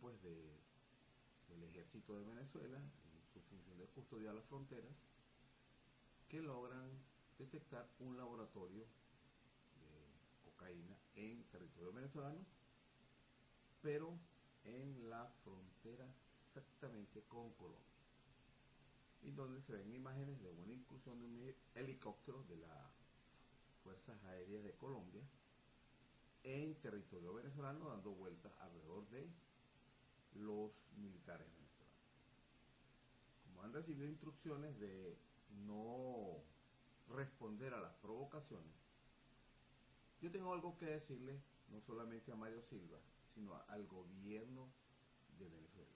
pues de del ejército de Venezuela en su función de custodiar las fronteras que logran detectar un laboratorio de cocaína en territorio venezolano pero en la frontera exactamente con Colombia y donde se ven imágenes de una incursión de un helicóptero de las Fuerzas Aéreas de Colombia en territorio venezolano dando vueltas alrededor de los militares venezolanos. Como han recibido instrucciones de no responder a las provocaciones, yo tengo algo que decirle no solamente a Mario Silva, sino al gobierno de Venezuela.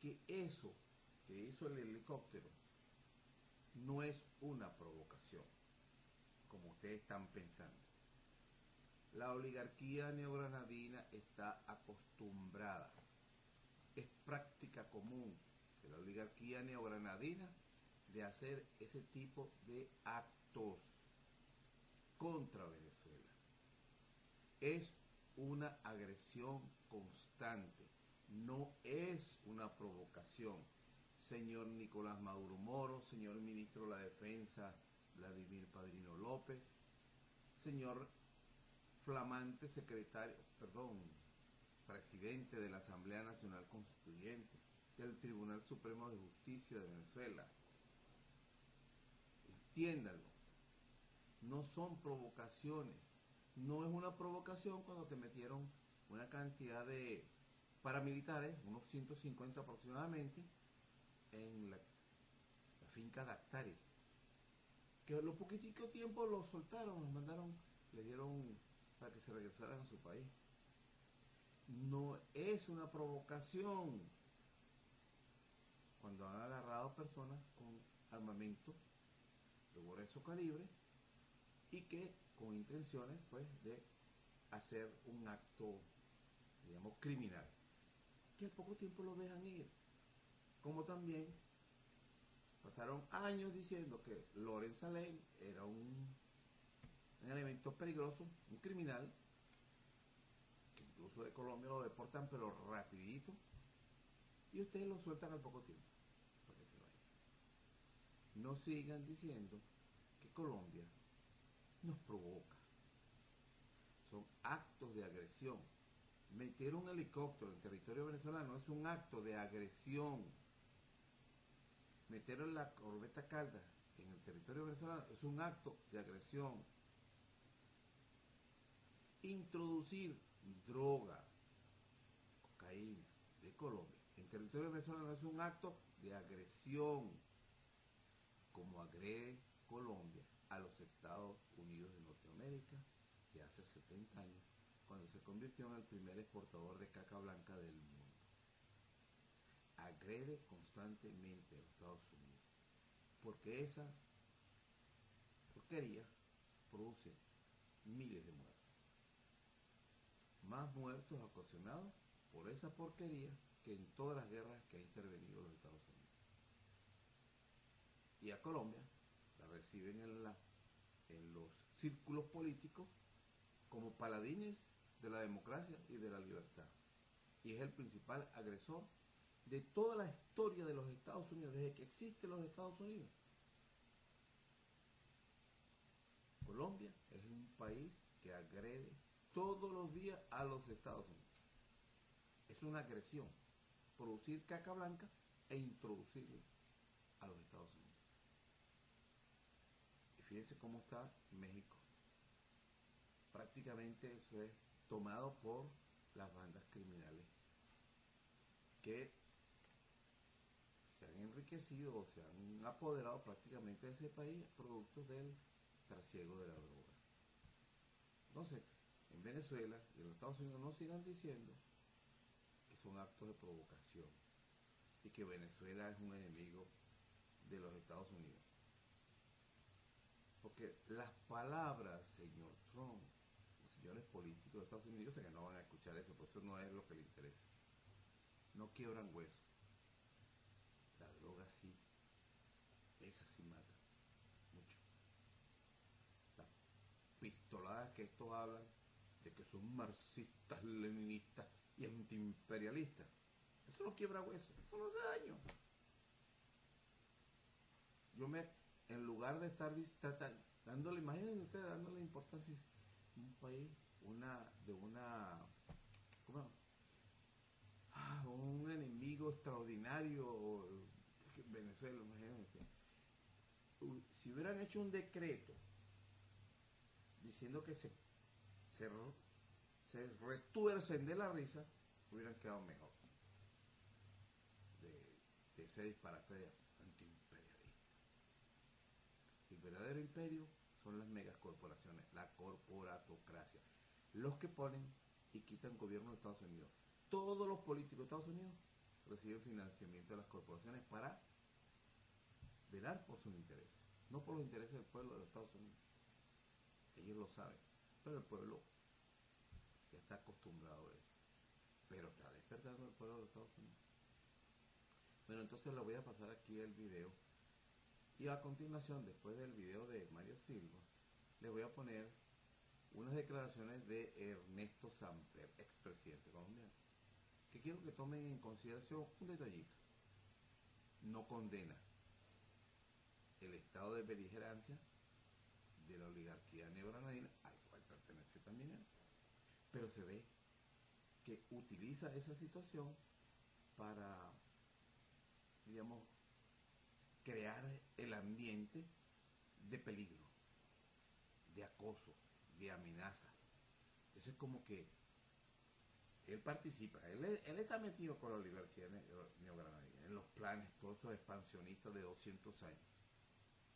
Que eso que hizo el helicóptero no es una provocación, como ustedes están pensando. La oligarquía neogranadina está acostumbrada, es práctica común de la oligarquía neogranadina de hacer ese tipo de actos contra Venezuela. Es una agresión constante, no es una provocación. Señor Nicolás Maduro Moro, señor ministro de la Defensa Vladimir Padrino López, señor flamante secretario, perdón, presidente de la Asamblea Nacional Constituyente, del Tribunal Supremo de Justicia de Venezuela. Entiéndalo, no son provocaciones. No es una provocación cuando te metieron una cantidad de paramilitares, unos 150 aproximadamente, en la, finca Dactari. Que a lo poquitico tiempo lo soltaron, los mandaron, le dieron para que se regresaran a su país. No es una provocación cuando han agarrado personas con armamento de grueso calibre y que con intenciones pues de hacer un acto digamos criminal que al poco tiempo lo dejan ir como también pasaron años diciendo que Lorenza Ley era un un elemento peligroso, un criminal, que incluso de Colombia lo deportan pero rapidito, y ustedes lo sueltan al poco tiempo, para se vaya. No sigan diciendo que Colombia nos provoca. Son actos de agresión. Meter un helicóptero en territorio venezolano es un acto de agresión. Meter la corbeta Caldas en el territorio venezolano es un acto de agresión introducir droga, cocaína de Colombia en territorio venezolano es un acto de agresión, como agrede Colombia a los Estados Unidos de Norteamérica de hace 70 años, cuando se convirtió en el primer exportador de caca blanca del mundo. Agrede constantemente a los Estados Unidos, porque esa porquería produce miles de muertos. Más muertos ocasionados por esa porquería que en todas las guerras que ha intervenido los Estados Unidos. Y a Colombia la reciben en, en los círculos políticos como paladines de la democracia y de la libertad. Y es el principal agresor de toda la historia de los Estados Unidos, desde que existen los Estados Unidos. Colombia es un país que agrede todos los días a los Estados Unidos. Es una agresión producir caca blanca e introducirla a los Estados Unidos. Y fíjense cómo está México. Prácticamente eso es tomado por las bandas criminales que se han enriquecido o se han apoderado prácticamente de ese país producto del trasiego de la droga. Entonces, en Venezuela y los Estados Unidos no sigan diciendo que son actos de provocación y que Venezuela es un enemigo de los Estados Unidos. Porque las palabras, señor Trump, los señores políticos de Estados Unidos, sé que no van a escuchar eso, por eso no es lo que le interesa. No quiebran hueso. La droga sí, esa sí mata mucho. Las pistoladas que estos hablan son marxistas, leninistas y antiimperialistas. Eso no quiebra hueso, eso no hace daño. Yo me, en lugar de estar dándole, imagínense ustedes dándole importancia a un país, una, de una, ¿cómo? Ah, un enemigo extraordinario, Venezuela, imagínense. Si hubieran hecho un decreto diciendo que se se, se retuercen de la risa, hubieran quedado mejor. De, de ese disparate de. El verdadero imperio son las megacorporaciones, la corporatocracia. Los que ponen y quitan gobierno de Estados Unidos. Todos los políticos de Estados Unidos reciben financiamiento de las corporaciones para velar por sus intereses, no por los intereses del pueblo de los Estados Unidos. Ellos lo saben. Pero el pueblo está acostumbrado a eso. Pero está despertando el pueblo de Estados Unidos. Bueno, entonces le voy a pasar aquí el video. Y a continuación, después del video de Mario Silva, le voy a poner unas declaraciones de Ernesto Samper, expresidente colombiano, que quiero que tomen en consideración un detallito. No condena el estado de beligerancia de la oligarquía neogranadina al cual pertenece también él. Pero se ve que utiliza esa situación para, digamos, crear el ambiente de peligro, de acoso, de amenaza. Eso es como que él participa, él, está metido con la oligarquía neogranadina, en los planes, todos esos expansionistas de 200 años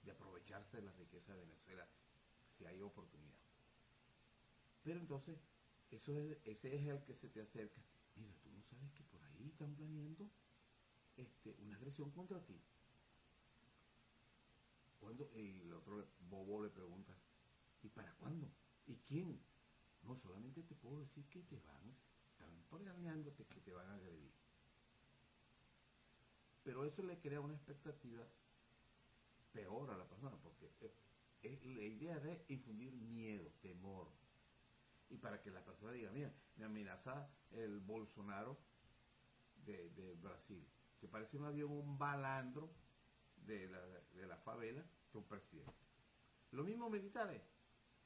de aprovecharse de la riqueza de Venezuela si hay oportunidad. Pero entonces, eso es, ese es el que se te acerca. Mira, tú no sabes que por ahí están planeando este, una agresión contra ti. Cuando Y el otro bobo le pregunta, ¿y para cuándo? ¿Y quién? No, solamente te puedo decir que te van, están planeándote que te van a agredir. Pero eso le crea una expectativa peor a la persona, porque la idea de infundir miedo, temor. Y para que la persona diga, mira, me amenaza el Bolsonaro de, Brasil, que parece más bien un balandro de la, de la favela que un presidente. Los mismos militares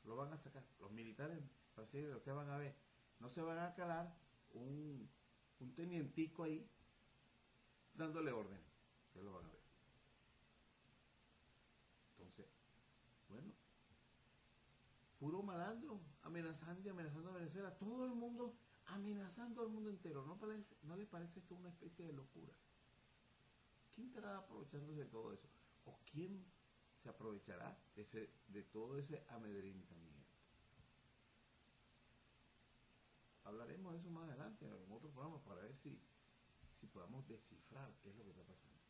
lo van a sacar. Los militares brasileños, ustedes van a ver, no se van a calar un, un tenientico ahí dándole órdenes. Ustedes lo van a ver. Entonces, bueno, puro malandro, amenazando y amenazando a Venezuela, todo el mundo amenazando al mundo entero. ¿No, parece, ¿No le parece esto una especie de locura? ¿Quién estará aprovechándose de todo eso? ¿O quién se aprovechará de, de todo ese amedrentamiento? Hablaremos de eso más adelante en otro programa para ver si, si podamos descifrar qué es lo que está pasando.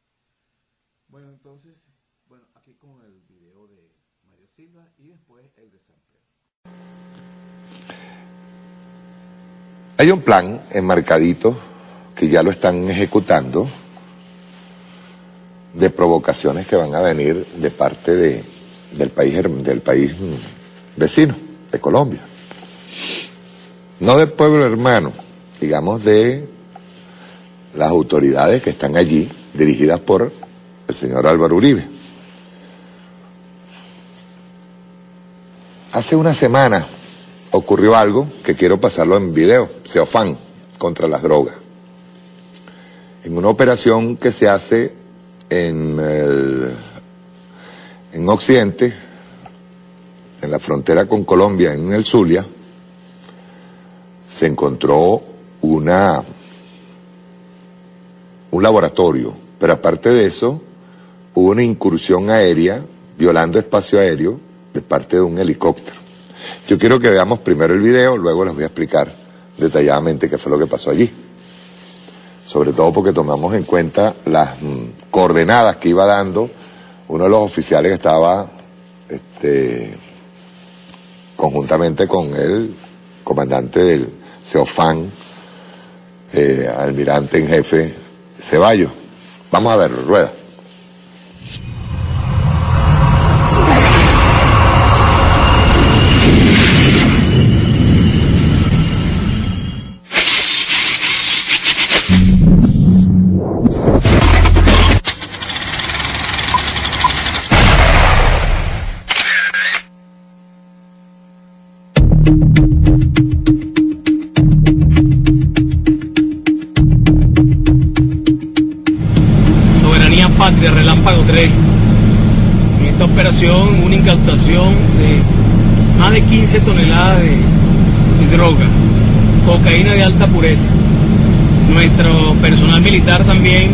Bueno, entonces bueno, aquí con el video de Mario Silva y después el de San. Hay un plan enmarcadito que ya lo están ejecutando de provocaciones que van a venir de parte de, del, país, del país vecino, de Colombia. No del pueblo hermano, digamos de las autoridades que están allí, dirigidas por el señor Álvaro Uribe. Hace una semana ocurrió algo que quiero pasarlo en video, Seofán, contra las drogas. En una operación que se hace en, el, en Occidente, en la frontera con Colombia, en el Zulia, se encontró una, un laboratorio, pero aparte de eso, hubo una incursión aérea, violando espacio aéreo, de parte de un helicóptero. Yo quiero que veamos primero el video, luego les voy a explicar detalladamente qué fue lo que pasó allí. Sobre todo porque tomamos en cuenta las mm, coordenadas que iba dando uno de los oficiales que estaba este, conjuntamente con el comandante del CEOFAN, eh, almirante en jefe Ceballos. Vamos a verlo, rueda. Incautación de más de 15 toneladas de, de droga, cocaína de alta pureza. Nuestro personal militar también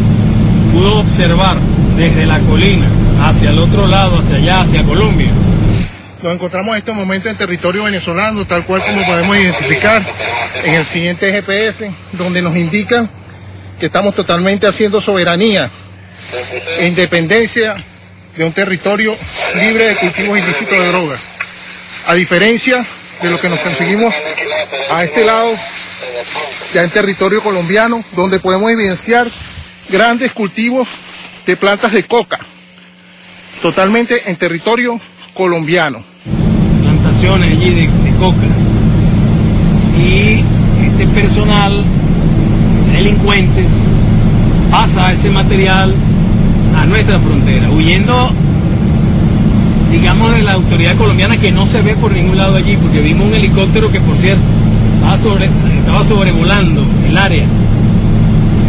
pudo observar desde la colina hacia el otro lado, hacia allá, hacia Colombia, Nos encontramos en este momento en territorio venezolano, tal cual como podemos identificar en el siguiente GPS, donde nos indican que estamos totalmente haciendo soberanía e independencia de un territorio libre de cultivos ilícitos de drogas. A diferencia de lo que nos conseguimos a este lado, ya en territorio colombiano, donde podemos evidenciar grandes cultivos de plantas de coca, totalmente en territorio colombiano. plantaciones allí de, de coca. Y este personal, delincuentes, pasa ese material a nuestra frontera, huyendo, digamos, de la autoridad colombiana que no se ve por ningún lado allí, porque vimos un helicóptero que, por cierto, estaba, sobre, estaba sobrevolando el área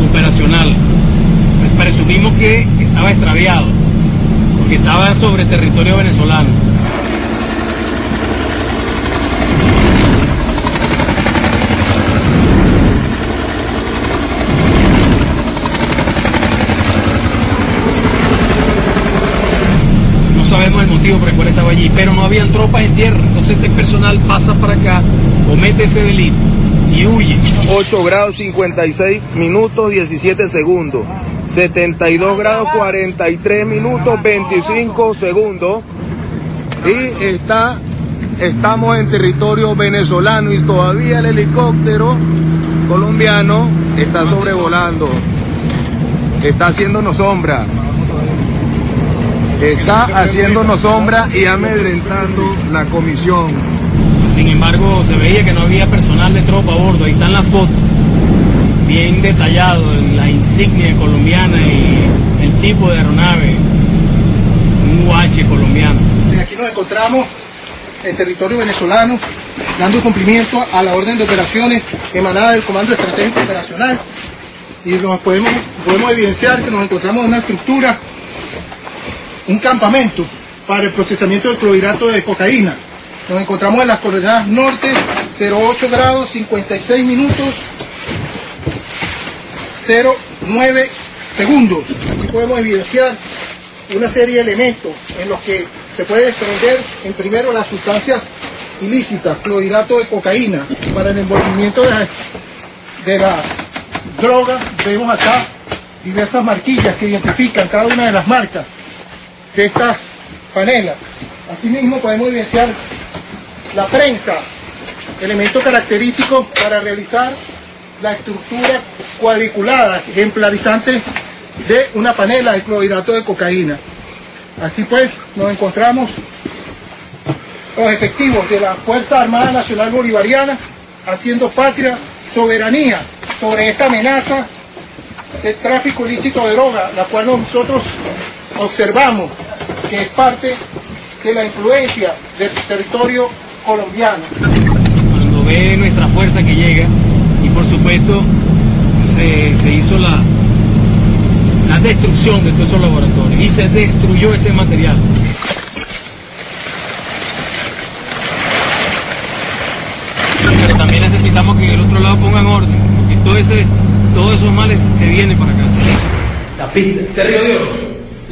operacional. Pues presumimos que estaba extraviado, porque estaba sobre territorio venezolano. Sabemos el motivo por el cual estaba allí, pero no habían tropas en tierra. Entonces este personal pasa para acá, comete ese delito y huye. 8 grados 56 minutos 17 segundos. 72 grados 43 minutos 25 segundos. Y está, estamos en territorio venezolano y todavía el helicóptero colombiano está sobrevolando. Está haciéndonos sombra. Está haciéndonos sombra y amedrentando la comisión. Sin embargo, se veía que no había personal de tropa a bordo. Ahí están las fotos, bien detallado, la insignia colombiana y el tipo de aeronave, un UH colombiano. Desde aquí nos encontramos en territorio venezolano, dando cumplimiento a la orden de operaciones emanada del Comando Estratégico Operacional. Y nos podemos, podemos evidenciar que nos encontramos en una estructura, un campamento para el procesamiento de clorhidrato de cocaína. Nos encontramos en las coordenadas norte, 08 grados 56 minutos 09 segundos. Aquí podemos evidenciar una serie de elementos en los que se puede desprender en primero las sustancias ilícitas, clorhidrato de cocaína, para el envolvimiento de la, de la droga. Vemos acá diversas marquillas que identifican cada una de las marcas de estas panelas. Asimismo podemos evidenciar la prensa elemento característico para realizar la estructura cuadriculada ejemplarizante de una panela de clorhidrato de cocaína. Así pues, nos encontramos los efectivos de la Fuerza Armada Nacional Bolivariana haciendo patria, soberanía sobre esta amenaza de tráfico ilícito de droga, la cual nosotros observamos que es parte de la influencia del territorio colombiano. Cuando ve nuestra fuerza que llega y por supuesto se, se hizo la, la destrucción de todos esos laboratorios y se destruyó ese material. Pero también necesitamos que en el otro lado pongan orden, porque todo ese, todos esos males se vienen para acá. La pista, ¿este río de oro?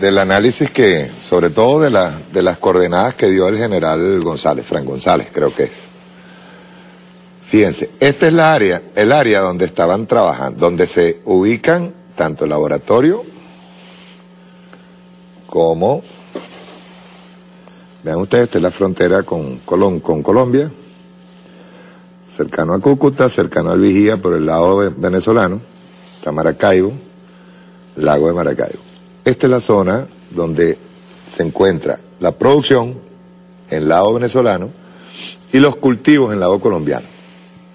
del análisis que, sobre todo de, la, de las coordenadas que dio el general González, Fran González creo que es. Fíjense, esta es la área, el área donde estaban trabajando, donde se ubican tanto el laboratorio como, vean ustedes, esta es la frontera con, Colón, con Colombia, cercano a Cúcuta, cercano al Vigía por el lado ve- venezolano, está Maracaibo, lago de Maracaibo. Esta es la zona donde se encuentra la producción en lado venezolano y los cultivos en lado colombiano.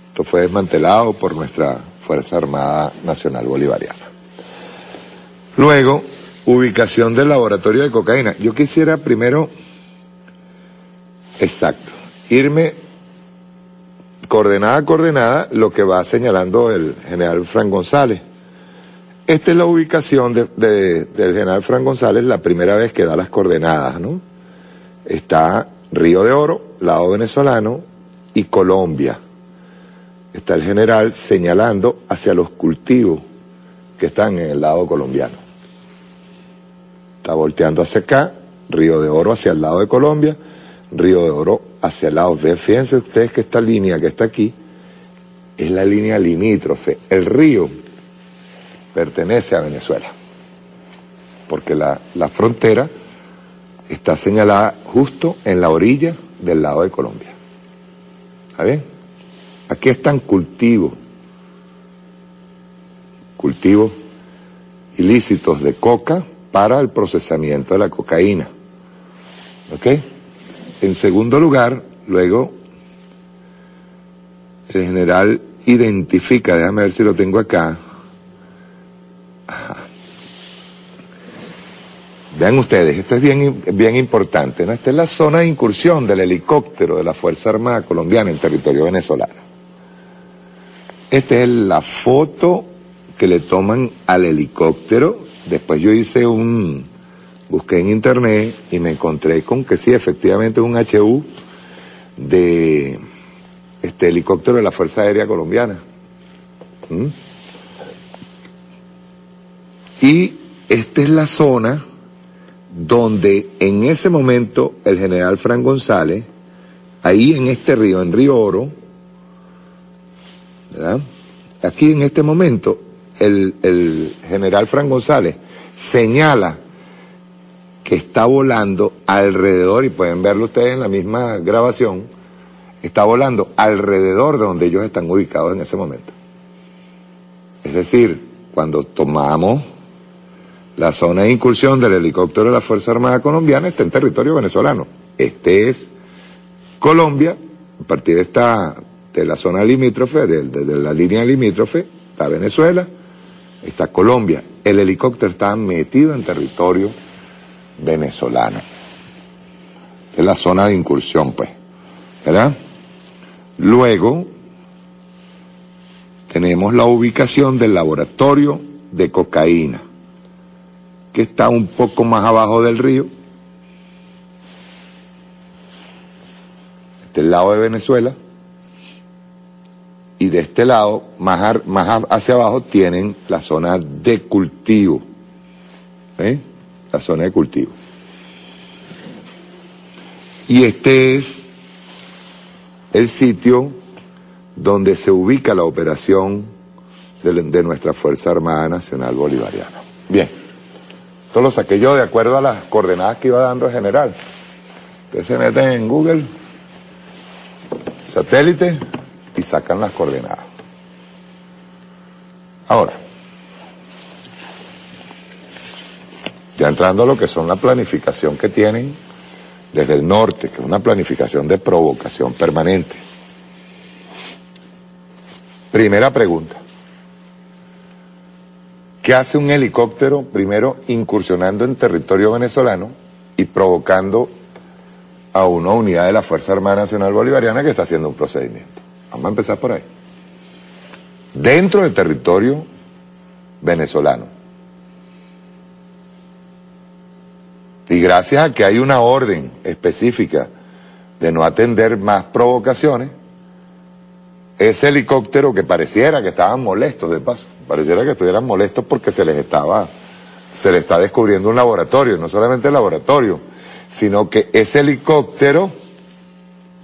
Esto fue desmantelado por nuestra Fuerza Armada Nacional Bolivariana. Luego, ubicación del laboratorio de cocaína. Yo quisiera primero, exacto, irme coordenada a coordenada lo que va señalando el general Fran González. Esta es la ubicación de- de- del general Fran González, la primera vez que da las coordenadas, ¿no? Está Río de Oro, lado venezolano, y Colombia. Está el general señalando hacia los cultivos que están en el lado colombiano. Está volteando hacia acá, Río de Oro hacia el lado de Colombia, Río de Oro hacia el lado. Fíjense ustedes que esta línea que está aquí es la línea limítrofe. El río pertenece a Venezuela, porque la, la frontera está señalada justo en la orilla del lado de Colombia. ¿Está bien? Aquí están cultivos, cultivos ilícitos de coca para el procesamiento de la cocaína. ¿Ok? En segundo lugar, luego, el general identifica, déjame ver si lo tengo acá, Vean ustedes, esto es bien, bien importante, ¿no? Esta es la zona de incursión del helicóptero de la Fuerza Armada Colombiana en territorio venezolano. Esta es la foto que le toman al helicóptero. Después yo hice un, busqué en internet y me encontré con que sí, efectivamente un HU de este helicóptero de la Fuerza Aérea Colombiana. ¿Mm? Y esta es la zona donde en ese momento el general Fran González, ahí en este río, en Río Oro, ¿verdad? aquí en este momento el, el general Fran González señala que está volando alrededor, y pueden verlo ustedes en la misma grabación, está volando alrededor de donde ellos están ubicados en ese momento. Es decir, cuando tomamos la zona de incursión del helicóptero de la Fuerza Armada Colombiana está en territorio venezolano. Este es Colombia, a partir de esta, de la zona limítrofe, de, de- de la línea limítrofe, está Venezuela, está Colombia. El helicóptero está metido en territorio venezolano. Es la zona de incursión, pues. ¿Verdad? Luego, tenemos la ubicación del laboratorio de cocaína que está un poco más abajo del río. Este lado de Venezuela. y de este lado, más, hacia abajo, tienen la zona de cultivo. ¿Eh? La zona de cultivo. Y este es el sitio donde se ubica la operación de, de nuestra Fuerza Armada Nacional Bolivariana. Bien, esto lo saqué yo de acuerdo a las coordenadas que iba dando el general. Ustedes se meten en Google, satélite, y sacan las coordenadas. Ahora, ya entrando a lo que son la planificación que tienen desde el norte, que es una planificación de provocación permanente. Primera pregunta. ¿Qué hace un helicóptero primero incursionando en territorio venezolano y provocando a una unidad de la Fuerza Armada Nacional Bolivariana que está haciendo un procedimiento? Vamos a empezar por ahí. Dentro del territorio venezolano. Y gracias a que hay una orden específica de no atender más provocaciones, ese helicóptero que pareciera que estaban molestos de paso, pareciera que estuvieran molestos porque se les estaba, se les está descubriendo un laboratorio, no solamente el laboratorio, sino que ese helicóptero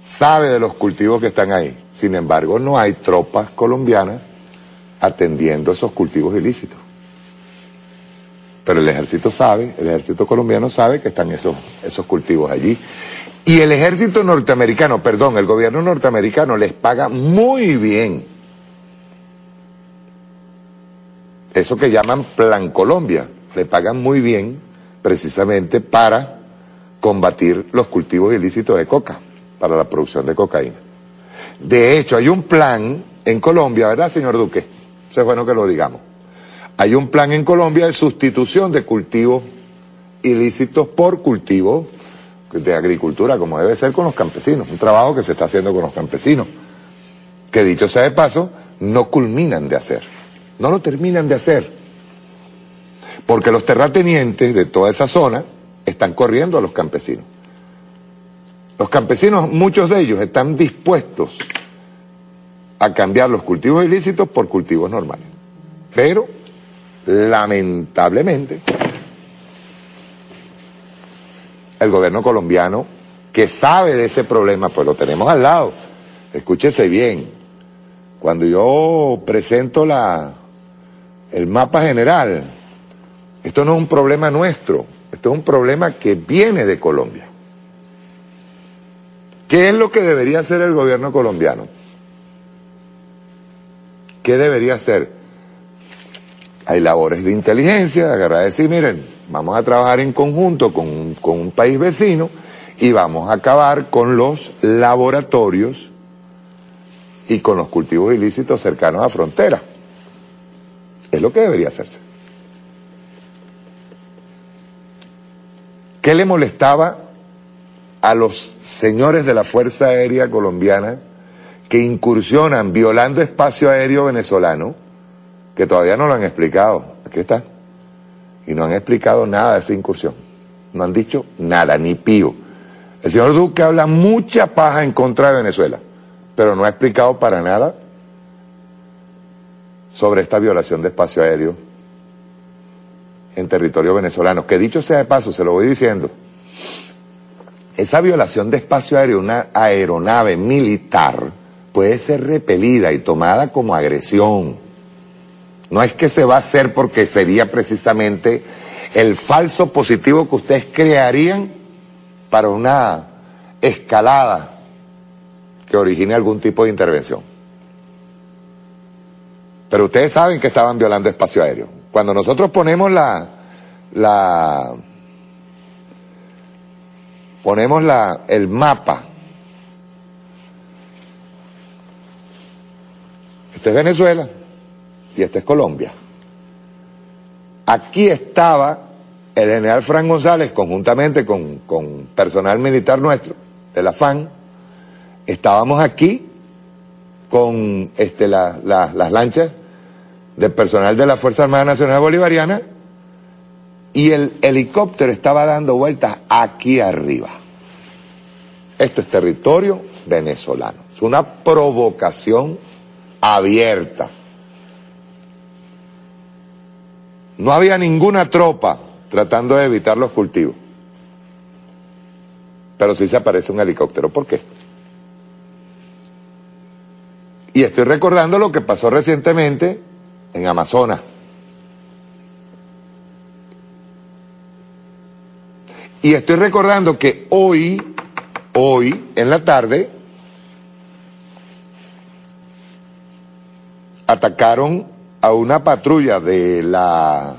sabe de los cultivos que están ahí. Sin embargo, no hay tropas colombianas atendiendo esos cultivos ilícitos. Pero el ejército sabe, el ejército colombiano sabe que están esos, esos cultivos allí. Y el ejército norteamericano, perdón, el gobierno norteamericano les paga muy bien. Eso que llaman Plan Colombia, le pagan muy bien precisamente para combatir los cultivos ilícitos de coca, para la producción de cocaína. De hecho, hay un plan en Colombia, ¿verdad, señor Duque? Eso es bueno que lo digamos. Hay un plan en Colombia de sustitución de cultivos ilícitos por cultivos de agricultura, como debe ser con los campesinos. Un trabajo que se está haciendo con los campesinos, que dicho sea de paso, no culminan de hacer. No lo terminan de hacer. Porque los terratenientes de toda esa zona están corriendo a los campesinos. Los campesinos, muchos de ellos, están dispuestos a cambiar los cultivos ilícitos por cultivos normales. Pero, lamentablemente, el gobierno colombiano, que sabe de ese problema, pues lo tenemos al lado. Escúchese bien, cuando yo presento la, el mapa general, esto no es un problema nuestro, esto es un problema que viene de Colombia. ¿Qué es lo que debería hacer el gobierno colombiano? ¿Qué debería hacer? Hay labores de inteligencia, agarrar y decir, miren, vamos a trabajar en conjunto con, un- con un país vecino y vamos a acabar con los laboratorios y con los cultivos ilícitos cercanos a frontera. Es lo que debería hacerse. ¿Qué le molestaba a los señores de la Fuerza Aérea Colombiana que incursionan violando espacio aéreo venezolano, que todavía no lo han explicado? Aquí está. Y no han explicado nada de esa incursión. No han dicho nada, ni pío. El señor Duque habla mucha paja en contra de Venezuela, pero no ha explicado para nada sobre esta violación de espacio aéreo en territorio venezolano. Que dicho sea de paso, se lo voy diciendo, esa violación de espacio aéreo, una aeronave militar, puede ser repelida y tomada como agresión. No es que se va a hacer porque sería precisamente el falso positivo que ustedes crearían para una escalada que origine algún tipo de intervención. Pero ustedes saben que estaban violando espacio aéreo. Cuando nosotros ponemos la, la, ponemos la, el mapa, este es Venezuela y este es Colombia. Aquí estaba el general Fran González conjuntamente con, con personal militar nuestro, de la FAN, estábamos aquí con este, la- la- las lanchas del personal de la Fuerza Armada Nacional Bolivariana y el helicóptero estaba dando vueltas aquí arriba. Esto es territorio venezolano. Es una provocación abierta. No había ninguna tropa tratando de evitar los cultivos. Pero sí se aparece un helicóptero. ¿Por qué? Y estoy recordando lo que pasó recientemente en Amazonas. Y estoy recordando que hoy, hoy, en la tarde, atacaron a una patrulla de la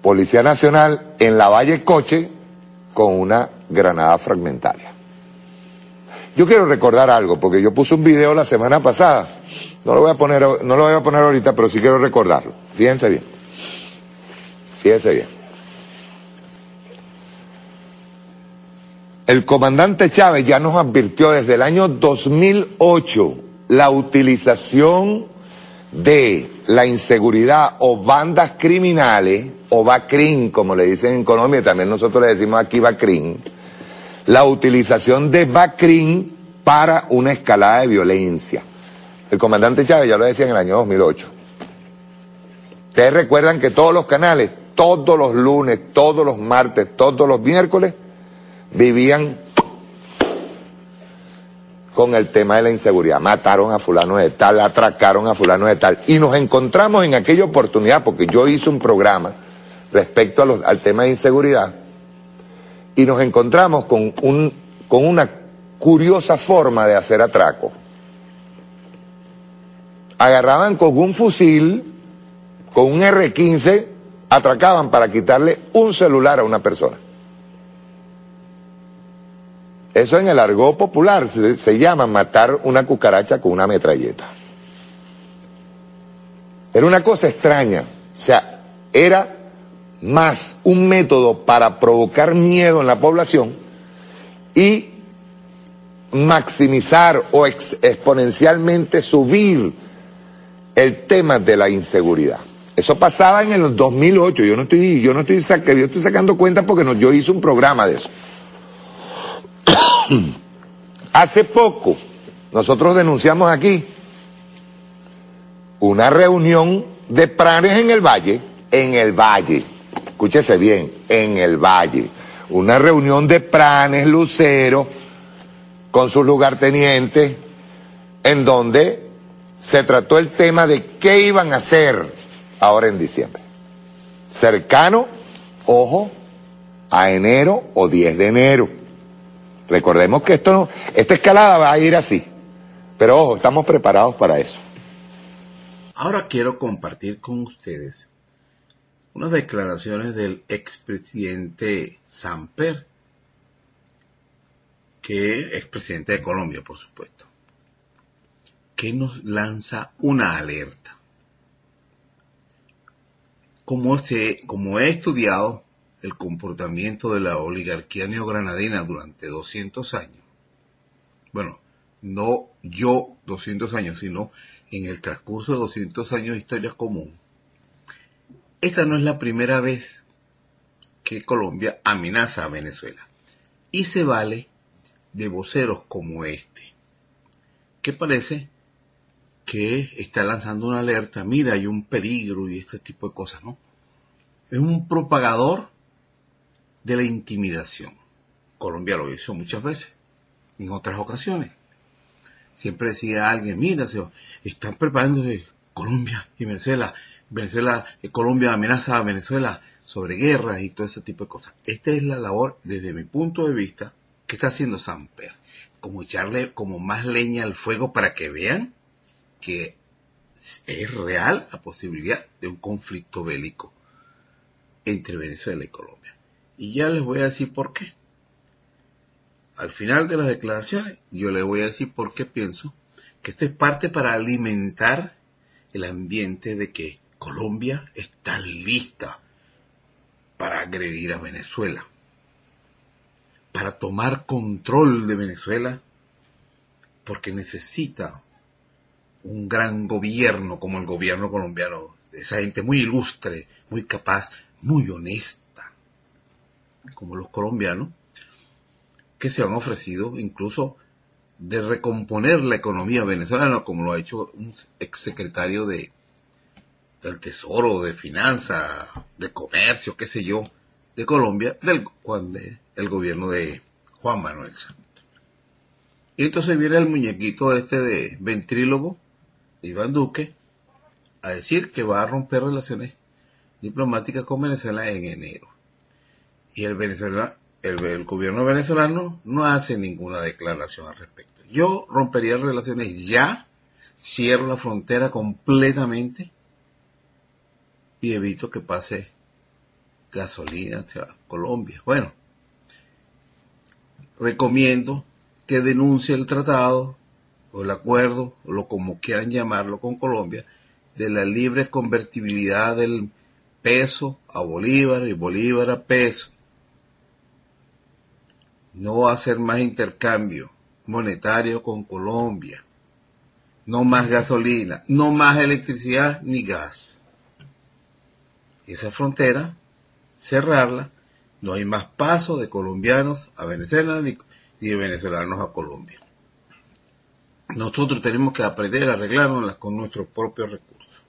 Policía Nacional en la Valle Coche con una granada fragmentaria. Yo quiero recordar algo, porque yo puse un video la semana pasada. No lo voy a poner, no lo voy a poner ahorita, pero sí quiero recordarlo. Fíjense bien. Fíjense bien. El comandante Chávez ya nos advirtió desde el año 2008 la utilización de la inseguridad o bandas criminales, o BACRIN, como le dicen en Colombia, también nosotros le decimos aquí BACRIN, la utilización de BACRIN para una escalada de violencia. El comandante Chávez ya lo decía en el año 2008. Ustedes recuerdan que todos los canales, todos los lunes, todos los martes, todos los miércoles, vivían con el tema de la inseguridad. Mataron a fulano de tal, atracaron a fulano de tal. Y nos encontramos en aquella oportunidad, porque yo hice un programa respecto al tema de inseguridad, y nos encontramos con una curiosa forma de hacer atraco. Agarraban con un fusil, con un R-15, atracaban para quitarle un celular a una persona. Eso en el argot popular se, llama matar una cucaracha con una metralleta. Era una cosa extraña. O sea, era más un método para provocar miedo en la población y maximizar o ex exponencialmente subir el tema de la inseguridad. Eso pasaba en el 2008. Yo no estoy, yo no estoy, sac yo estoy sacando cuenta porque no, yo hice un programa de eso. Hace poco, nosotros denunciamos aquí una reunión de pranes en el Valle, en el Valle, escúchese bien, en el Valle, una reunión de pranes luceros con sus lugartenientes, en donde se trató el tema de qué iban a hacer ahora en diciembre. Cercano, ojo, a enero o 10 de enero. Recordemos que esto esta escalada va a ir así. Pero ojo, estamos preparados para eso. Ahora quiero compartir con ustedes unas declaraciones del expresidente Samper, que es expresidente de Colombia, por supuesto, que nos lanza una alerta. Como, he estudiado el comportamiento de la oligarquía neogranadina durante 200 años, bueno, no yo 200 años, sino en el transcurso de 200 años de historia común, esta no es la primera vez que Colombia amenaza a Venezuela y se vale de voceros como este, que parece que está lanzando una alerta, mira, hay un peligro y este tipo de cosas, ¿no? Es un propagador de la intimidación. Colombia lo hizo muchas veces, en otras ocasiones. Siempre decía alguien, mira, se están preparándose Colombia y Venezuela. Venezuela, eh, Colombia amenaza a Venezuela sobre guerra y todo ese tipo de cosas. Esta es la labor, desde mi punto de vista, que está haciendo Samper. Como echarle como más leña al fuego para que vean que es real la posibilidad de un conflicto bélico entre Venezuela y Colombia. Y ya les voy a decir por qué. Al final de las declaraciones, yo les voy a decir por qué pienso que esto es parte para alimentar el ambiente de que Colombia está lista para agredir a Venezuela, para tomar control de Venezuela, porque necesita un gran gobierno como el gobierno colombiano, esa gente muy ilustre, muy capaz, muy honesta, como los colombianos, que se han ofrecido incluso de recomponer la economía venezolana, como lo ha hecho un exsecretario de, del Tesoro, de Finanzas, de Comercio, qué sé yo, de Colombia, del el gobierno de Juan Manuel Santos. Y entonces viene el muñequito este de ventrílogo, Iván Duque, a decir que va a romper relaciones diplomáticas con Venezuela en enero. Y el, Venezuela, el, el gobierno venezolano no hace ninguna declaración al respecto. Yo rompería relaciones ya, cierro la frontera completamente y evito que pase gasolina hacia Colombia. Bueno, recomiendo que denuncie el tratado o el acuerdo, o lo como quieran llamarlo con Colombia, de la libre convertibilidad del peso a bolívar y bolívar a peso. No va a hacer más intercambio monetario con Colombia. No más gasolina, no más electricidad ni gas. Esa frontera, cerrarla, no hay más paso de colombianos a Venezuela ni, de venezolanos a Colombia. Nosotros tenemos que aprender a arreglárnoslas con nuestros propios recursos.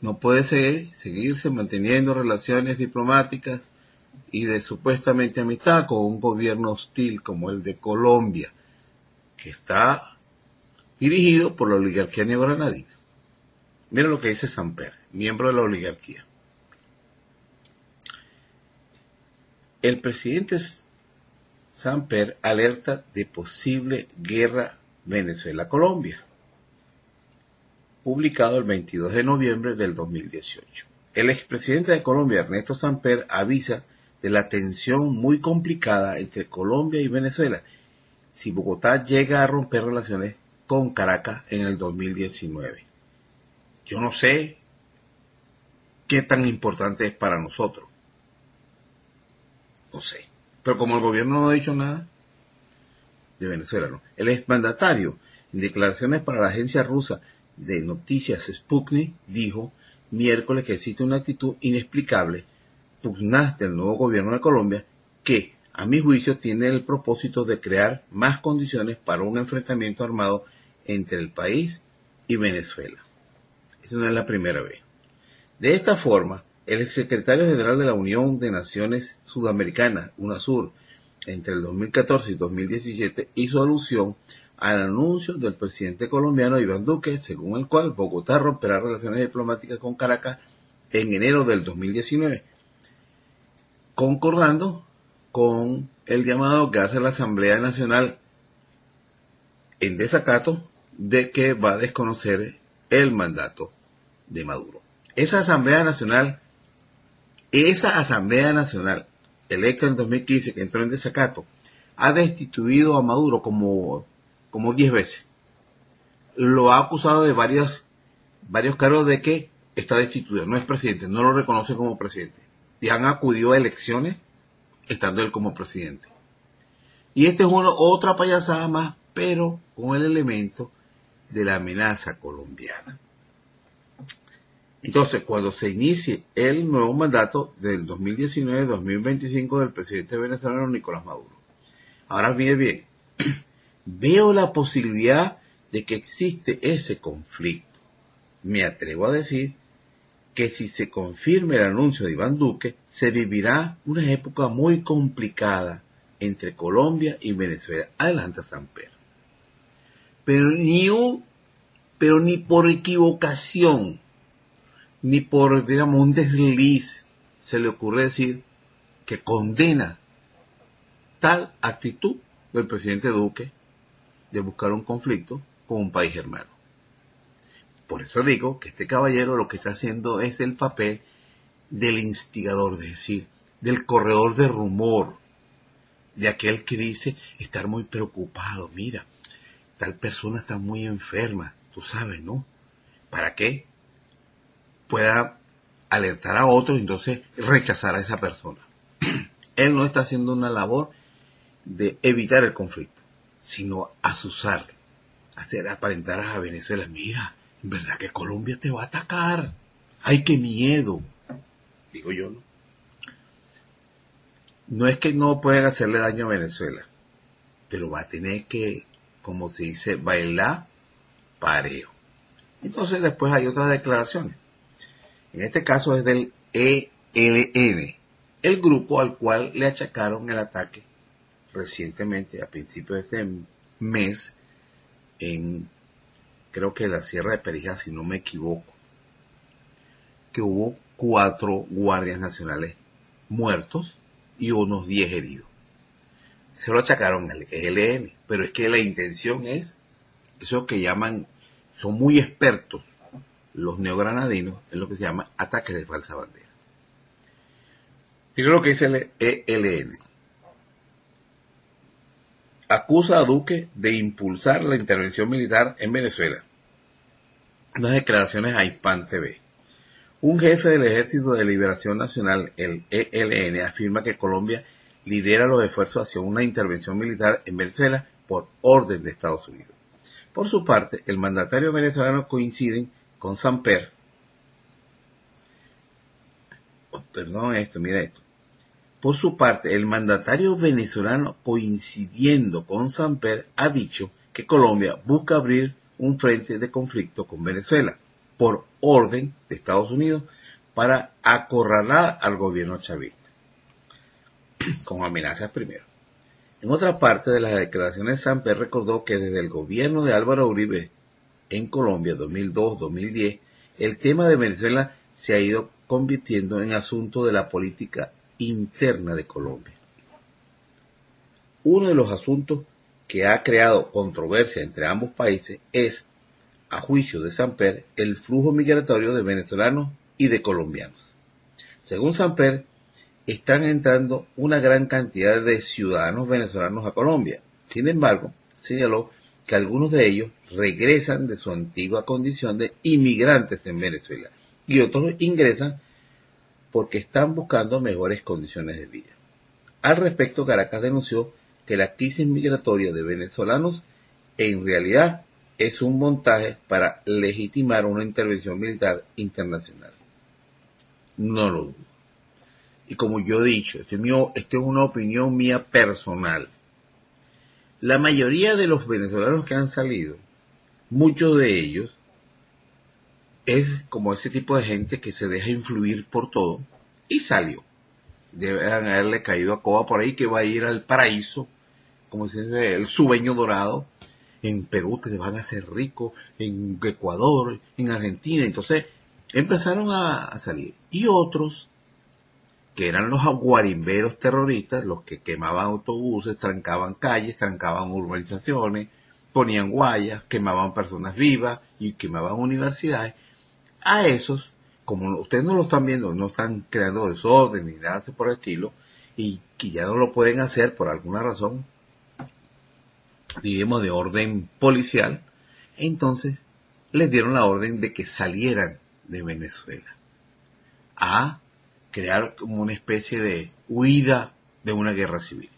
No puede seguir, seguirse manteniendo relaciones diplomáticas y de supuestamente amistad con un gobierno hostil como el de Colombia, que está dirigido por la oligarquía neogranadina. Mira lo que dice Samper, miembro de la oligarquía. El presidente Samper alerta de posible guerra Venezuela-Colombia, publicado el 22 de noviembre del 2018. El expresidente de Colombia, Ernesto Samper, avisa de la tensión muy complicada entre Colombia y Venezuela si Bogotá llega a romper relaciones con Caracas en el 2019. Yo no sé qué tan importante es para nosotros. No sé. Pero como el gobierno no ha dicho nada de Venezuela, ¿no? El exmandatario, en declaraciones para la agencia rusa de noticias Sputnik, dijo miércoles que existe una actitud inexplicable pugnaz del nuevo gobierno de Colombia que, a mi juicio, tiene el propósito de crear más condiciones para un enfrentamiento armado entre el país y Venezuela. Esa no es la primera vez. De esta forma, el exsecretario general de la Unión de Naciones Sudamericanas, UNASUR, entre el 2014 y 2017, hizo alusión al anuncio del presidente colombiano Iván Duque, según el cual Bogotá romperá relaciones diplomáticas con Caracas en enero del 2019 concordando con el llamado que hace la Asamblea Nacional en desacato de que va a desconocer el mandato de Maduro. Esa Asamblea Nacional, esa Asamblea Nacional electa en 2015 que entró en desacato, ha destituido a Maduro como, como 10 veces. Lo ha acusado de varios, varios cargos de que está destituido, no es presidente, no lo reconoce como presidente y han acudido a elecciones estando él como presidente. Y este es uno, otra payasada más, pero con el elemento de la amenaza colombiana. Entonces, cuando se inicie el nuevo mandato del 2019-2025 del presidente venezolano Nicolás Maduro. Ahora mire bien, veo la posibilidad de que existe ese conflicto. Me atrevo a decir que si se confirma el anuncio de Iván Duque, se vivirá una época muy complicada entre Colombia y Venezuela. Adelante, Pedro. Pero ni un, pero ni por equivocación, ni por, digamos, un desliz, se le ocurre decir que condena tal actitud del presidente Duque de buscar un conflicto con un país hermano. Por eso digo que este caballero lo que está haciendo es el papel del instigador, es decir, del corredor de rumor, de aquel que dice estar muy preocupado, mira, tal persona está muy enferma, tú sabes, ¿no? ¿Para qué? Pueda alertar a otro y entonces rechazar a esa persona. Él no está haciendo una labor de evitar el conflicto, sino asusar, hacer aparentar a Venezuela, mira, ¿verdad que Colombia te va a atacar? ¡Ay, qué miedo! Digo yo, ¿no? No es que no puedan hacerle daño a Venezuela, pero va a tener que, como se dice, bailar parejo. Entonces después hay otras declaraciones. En este caso es del ELN, el grupo al cual le achacaron el ataque recientemente, a principios de este mes, en creo que la Sierra de Perija, si no me equivoco, que hubo cuatro guardias nacionales muertos y unos diez heridos. Se lo achacaron al ELN, pero es que la intención es, eso que llaman, son muy expertos los neogranadinos en lo que se llama ataques de falsa bandera. Mira lo que dice el ELN. Acusa a Duque de impulsar la intervención militar en Venezuela. Unas declaraciones a Hispan TV. Un jefe del Ejército de Liberación Nacional, el ELN, afirma que Colombia lidera los esfuerzos hacia una intervención militar en Venezuela por orden de Estados Unidos. Por su parte, el mandatario venezolano coincide con Samper. Oh, perdón esto, mira esto. Por su parte, el mandatario venezolano coincidiendo con Samper ha dicho que Colombia busca abrir un frente de conflicto con Venezuela por orden de Estados Unidos para acorralar al gobierno chavista, con amenazas primero. En otra parte de las declaraciones, Samper recordó que desde el gobierno de Álvaro Uribe en Colombia 2002-2010, el tema de Venezuela se ha ido convirtiendo en asunto de la política interna de Colombia. Uno de los asuntos que ha creado controversia entre ambos países es, a juicio de Samper, el flujo migratorio de venezolanos y de colombianos. Según Samper, están entrando una gran cantidad de ciudadanos venezolanos a Colombia. Sin embargo, señaló que algunos de ellos regresan de su antigua condición de inmigrantes en Venezuela y otros ingresan porque están buscando mejores condiciones de vida. Al respecto, Caracas denunció que la crisis migratoria de venezolanos en realidad es un montaje para legitimar una intervención militar internacional. No lo dudo. Y como yo he dicho, esto es, es una opinión mía personal. La mayoría de los venezolanos que han salido, muchos de ellos, es como ese tipo de gente que se deja influir por todo y salió. Deben haberle caído a coba por ahí que va a ir al paraíso, como se dice, el sueño dorado. En Perú te van a hacer rico, en Ecuador, en Argentina. Entonces empezaron a, a salir. Y otros que eran los aguarimberos terroristas, los que quemaban autobuses, trancaban calles, trancaban urbanizaciones, ponían guayas, quemaban personas vivas y quemaban universidades. A esos, como ustedes no lo están viendo, no están creando desorden ni nada por el estilo, y que ya no lo pueden hacer por alguna razón, digamos de orden policial, entonces les dieron la orden de que salieran de Venezuela a crear como una especie de huida de una guerra civil.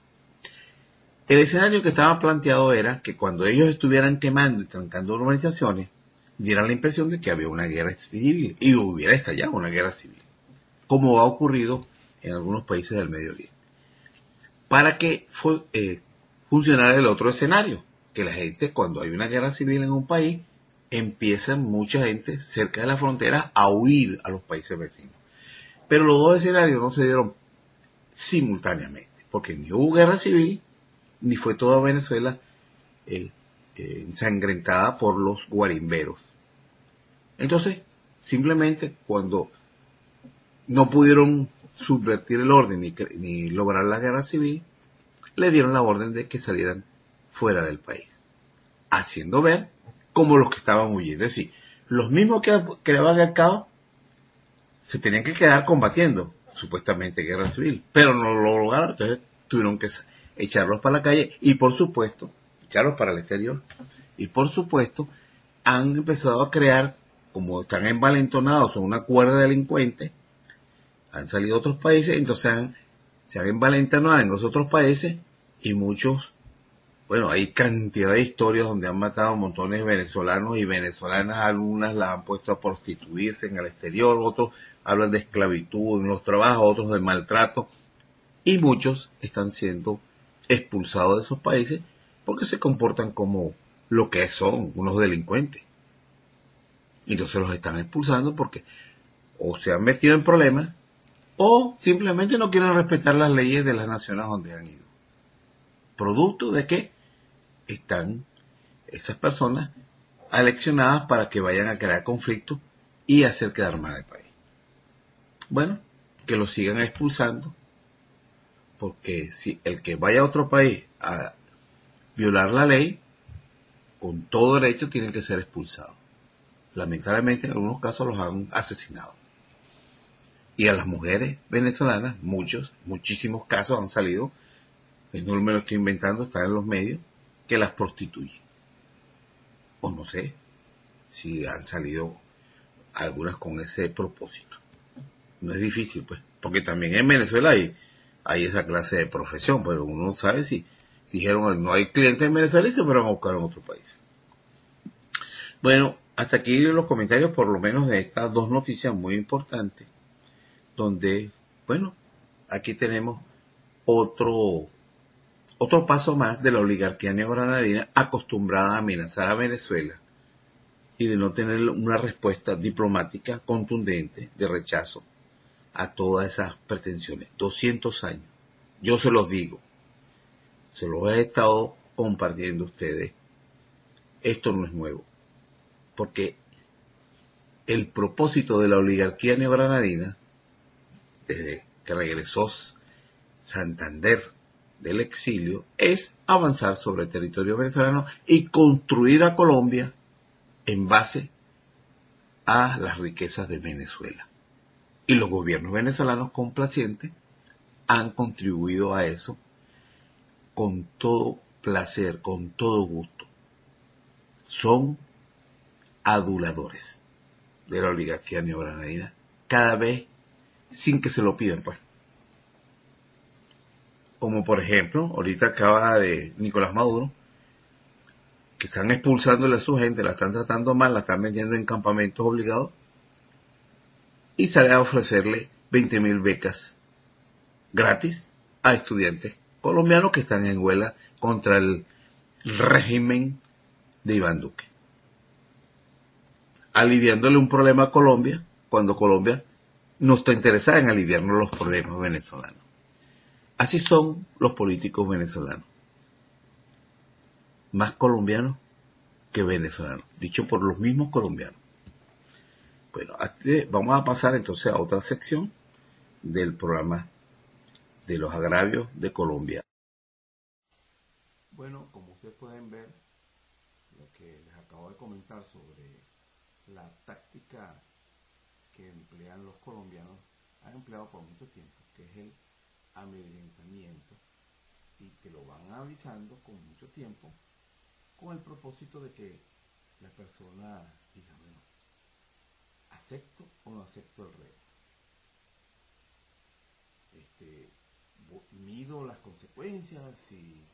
El escenario que estaba planteado era que cuando ellos estuvieran quemando y trancando urbanizaciones, dieran la impresión de que había una guerra civil y hubiera estallado una guerra civil, como ha ocurrido en algunos países del Medio Oriente. Para que eh, funcionara el otro escenario, que la gente cuando hay una guerra civil en un país, empieza mucha gente cerca de la frontera a huir a los países vecinos. Pero los dos escenarios no se dieron simultáneamente, porque ni hubo guerra civil, ni fue toda Venezuela eh, eh, ensangrentada por los guarimberos. Entonces, simplemente cuando no pudieron subvertir el orden ni, ni lograr la guerra civil, le dieron la orden de que salieran fuera del país, haciendo ver como los que estaban huyendo. Es decir, los mismos que creaban el caos se tenían que quedar combatiendo, supuestamente guerra civil, pero no lo lograron, entonces tuvieron que echarlos para la calle y por supuesto, echarlos para el exterior. Y por supuesto han empezado a crear, como están envalentonados, son una cuerda de delincuentes, han salido a otros países, entonces se han envalentonado en los otros países y muchos bueno, hay cantidad de historias donde han matado montones de venezolanos y venezolanas, algunas las han puesto a prostituirse en el exterior, otros hablan de esclavitud en los trabajos, otros de maltrato, y muchos están siendo expulsados de esos países porque se comportan como lo que son, unos delincuentes. Y entonces los están expulsando porque o se han metido en problemas o simplemente no quieren respetar las leyes de las naciones donde han ido. Producto de que están esas personas aleccionadas para que vayan a crear conflictos y hacer quedar mal el país. Bueno, que lo sigan expulsando, porque si el que vaya a otro país a violar la ley, con todo derecho tienen que ser expulsados. Lamentablemente en algunos casos los han asesinado. Y a las mujeres venezolanas, muchos, muchísimos casos han salido, no me lo estoy inventando, está en los medios, que las prostituyen. O no sé si han salido algunas con ese propósito. No es difícil, pues, porque también en Venezuela hay, hay esa clase de profesión, pero uno no sabe si dijeron no hay clientes en Venezuela y se a buscar en otro país. Bueno, hasta aquí los comentarios por lo menos de estas dos noticias muy importantes, donde, bueno, aquí tenemos otro otro paso más de la oligarquía neogranadina acostumbrada a amenazar a Venezuela y de no tener una respuesta diplomática contundente de rechazo a todas esas pretensiones. 200 años. Yo se los digo. Se los he estado compartiendo ustedes. Esto no es nuevo. Porque el propósito de la oligarquía neogranadina, desde que regresó Santander del exilio es avanzar sobre el territorio venezolano y construir a Colombia en base a las riquezas de Venezuela. Y los gobiernos venezolanos complacientes han contribuido a eso con todo placer, con todo gusto. Son aduladores de la oligarquía neogranadina, cada vez sin que se lo pidan, pues como por ejemplo, ahorita acaba de Nicolás Maduro, que están expulsándole a su gente, la están tratando mal, la están vendiendo en campamentos obligados, y sale a ofrecerle 20 mil becas gratis a estudiantes colombianos que están en huelga contra el régimen de Iván Duque. Aliviándole un problema a Colombia cuando Colombia no está interesada en aliviarnos los problemas venezolanos. Así son los políticos venezolanos. Más colombianos que venezolanos, dicho por los mismos colombianos. Bueno, vamos a pasar entonces a otra sección del programa de los agravios de Colombia. Bueno, como ustedes pueden ver, lo que les acabo de comentar sobre la táctica que emplean los colombianos, han empleado por mucho tiempo, que es el amedrentamiento y que lo van avisando con mucho tiempo con el propósito de que la persona ¿acepto o no acepto el reto? Este, mido las consecuencias, si,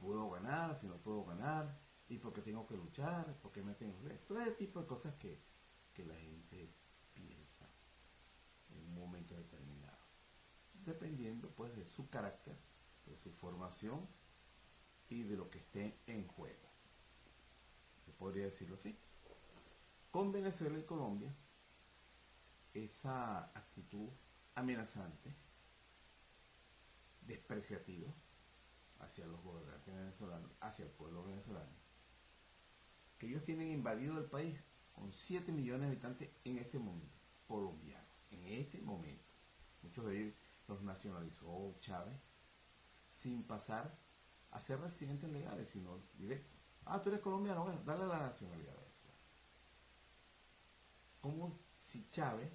puedo ganar, si no puedo ganar, y porque tengo que luchar, porque me tengo que... Todo ese tipo de cosas que, que la gente piensa en un momento determinado dependiendo pues de su carácter, de su formación y de lo que esté en juego. Se podría decirlo así. Con Venezuela y Colombia, esa actitud amenazante, despreciativa hacia los gobernantes venezolanos, hacia el pueblo venezolano, que ellos tienen invadido el país con 7 millones de habitantes en este momento, colombianos, en este momento. Muchos de ellos los nacionalizó Chávez sin pasar a ser residentes legales, sino directo. Ah, tú eres colombiano, bueno, dale la nacionalidad a Como si Chávez,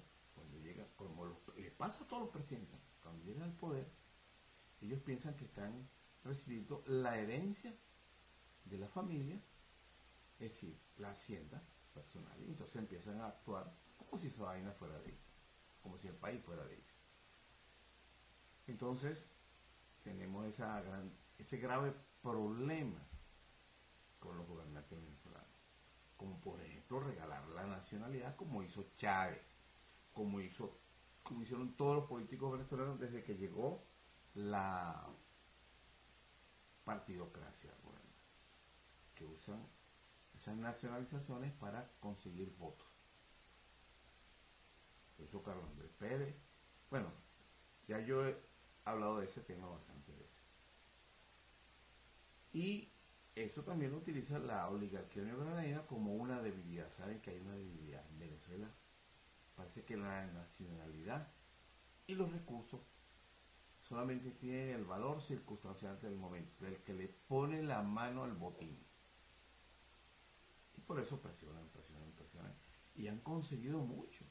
como le pasa a todos los presidentes, cuando llegan al poder, ellos piensan que están recibiendo la herencia de la familia, es decir, la hacienda personal, entonces empiezan a actuar como si esa vaina fuera de ellos, como si el país fuera de ellos. Entonces, tenemos esa gran, ese grave problema con los gobernantes venezolanos. Como por ejemplo regalar la nacionalidad como hizo Chávez, como hizo, como hicieron todos los políticos venezolanos desde que llegó la partidocracia. que usan esas nacionalizaciones para conseguir votos. Eso Carlos Andrés Pérez. Bueno, ya yo he hablado de ese tema bastante veces. Y eso también lo utiliza la oligarquía neogranadina como una debilidad. Saben que hay una debilidad en Venezuela. Parece que la nacionalidad y los recursos solamente tienen el valor circunstancial del momento, del que le pone la mano al botín. Y por eso presionan, presionan, presionan. Y han conseguido mucho.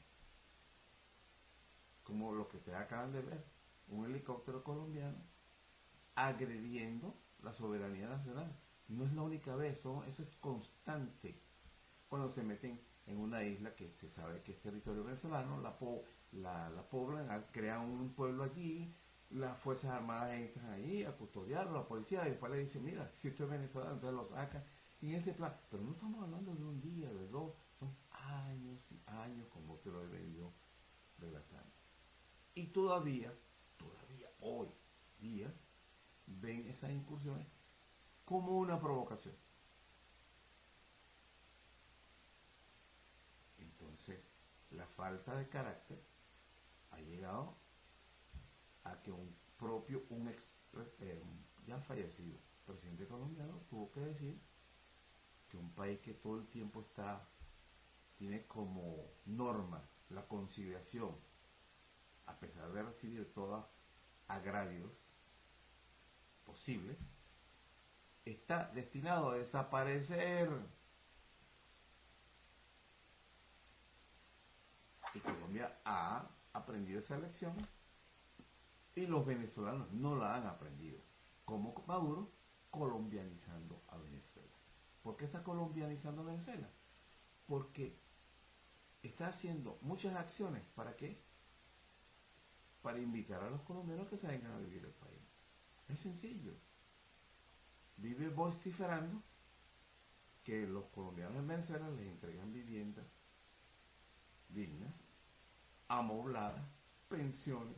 Como lo que ustedes acaban de ver, un helicóptero colombiano agrediendo la soberanía nacional. No es la única vez, eso es constante. Cuando se meten en una isla que se sabe que es territorio venezolano, la, la, la poblan, crean un pueblo allí, las Fuerzas Armadas entran allí a custodiarlo, la policía, y después le dicen, mira, si esto es venezolano, entonces lo sacan. Y ese plan, pero no estamos hablando de un día, de dos, son años y años, como te lo he venido relatando. Y todavía, todavía hoy día, ven esas incursiones como una provocación. Entonces, la falta de carácter ha llegado a que un propio, un ex, eh, ya fallecido presidente colombiano tuvo que decir que un país que todo el tiempo está, tiene como norma la conciliación, a pesar de recibir todos agravios posibles, está destinado a desaparecer. Y Colombia ha aprendido esa lección y los venezolanos no la han aprendido. Como Maduro, colombianizando a Venezuela. ¿Por qué está colombianizando a Venezuela? Porque está haciendo muchas acciones. ¿Para qué? Para invitar a los colombianos que se vengan a vivir el país. Es sencillo. Vive vociferando que los colombianos en Venezuela les entregan viviendas dignas, amobladas, pensiones,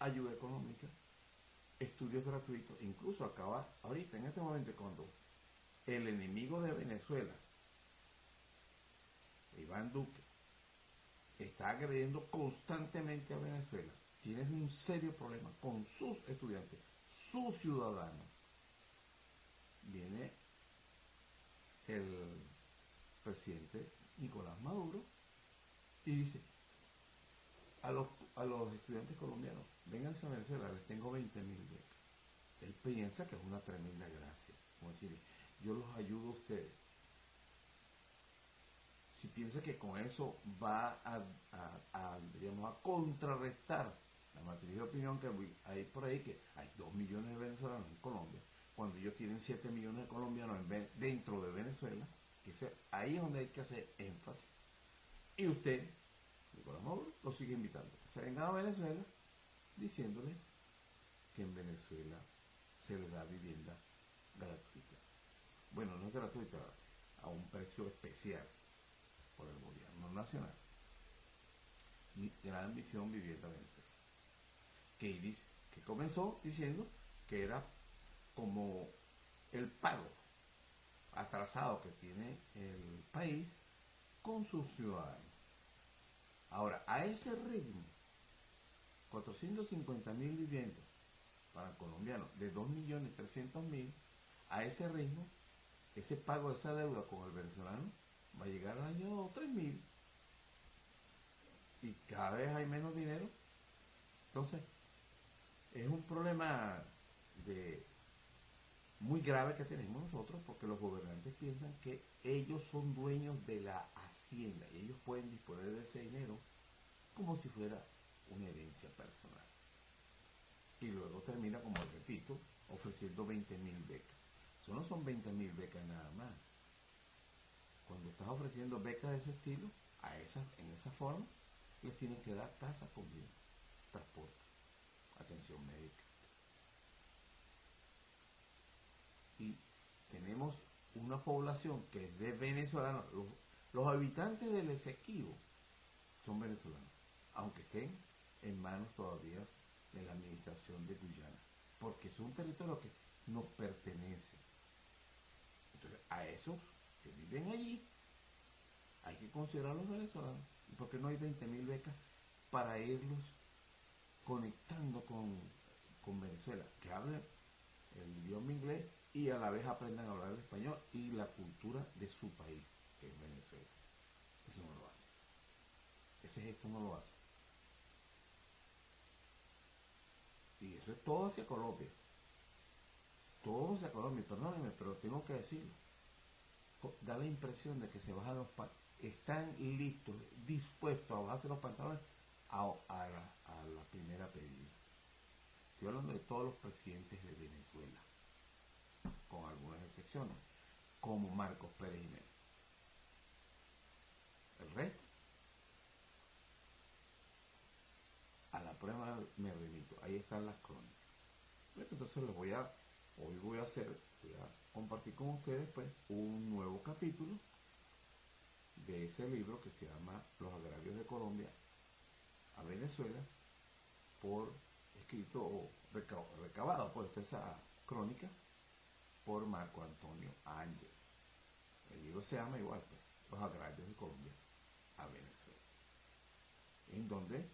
ayuda económica, estudios gratuitos, incluso acaba ahorita, en este momento, cuando el enemigo de Venezuela, Iván Duque, está agrediendo constantemente a Venezuela, tiene un serio problema con sus estudiantes, sus ciudadanos. Viene el presidente Nicolás Maduro y dice a los, a los estudiantes colombianos, vengan a Venezuela, les tengo 20 mil becas. Él piensa que es una tremenda gracia. Como decir, yo los ayudo a ustedes. Si piensa que con eso va a, digamos, a contrarrestar la matriz de opinión que hay por ahí, que hay 2 millones de venezolanos en Colombia, cuando ellos tienen 7 millones de colombianos dentro de Venezuela, que ahí es donde hay que hacer énfasis. Y usted, Nicolás Maduro, lo sigue invitando. Se venga a Venezuela diciéndole que en Venezuela se le da vivienda gratuita. Bueno, no es gratuita, a un precio especial por el gobierno nacional. Gran Misión Vivienda Venezuela. Que comenzó diciendo que era como el pago atrasado que tiene el país con sus ciudadanos. Ahora, a ese ritmo, 450 mil viviendas para el colombiano de 2.300.000, a ese ritmo, ese pago de esa deuda con el venezolano va a llegar al año 3.000. Y cada vez hay menos dinero. Entonces, es un problema muy grave que tenemos nosotros porque los gobernantes piensan que ellos son dueños de la y ellos pueden disponer de ese dinero como si fuera una herencia personal. Y luego termina, como repito, ofreciendo 20 mil becas. Eso no son 20 mil becas nada más. Cuando estás ofreciendo becas de ese estilo, a esa, en esa forma, les tienen que dar casa, comida, transporte, atención médica. Y tenemos una población que es de venezolanos. Los habitantes del Esequibo son venezolanos aunque estén en manos todavía de la administración de Guyana, porque es un territorio que nos pertenece. Entonces, a esos que viven allí, hay que considerar los venezolanos. ¿Y por qué no hay 20.000 becas para irlos conectando con, con Venezuela? Que hablen el idioma inglés y a la vez aprendan a hablar el español y la cultura de su país, que es Venezuela. Eso no lo hace. Ese gesto no lo hace. Y eso es todo hacia Colombia. Todo hacia Colombia, perdónenme, pero tengo que decirlo. Da la impresión de que se bajan los están listos, dispuestos a bajarse los pantalones a la, a la primera pedida. Estoy hablando de todos los presidentes de Venezuela, con algunas excepciones, como Marcos Pérez Jiménez. El resto, a la prueba me remito, ahí están las crónicas. Bueno, Entonces les voy a, hoy voy a hacer, voy a compartir con ustedes pues un nuevo capítulo de ese libro que se llama Los agravios de Colombia a Venezuela por escrito o reca- recabado por esa crónica por Marco Antonio Ángel. El libro se llama igual, pues, Los agravios de Colombia a Venezuela. En donde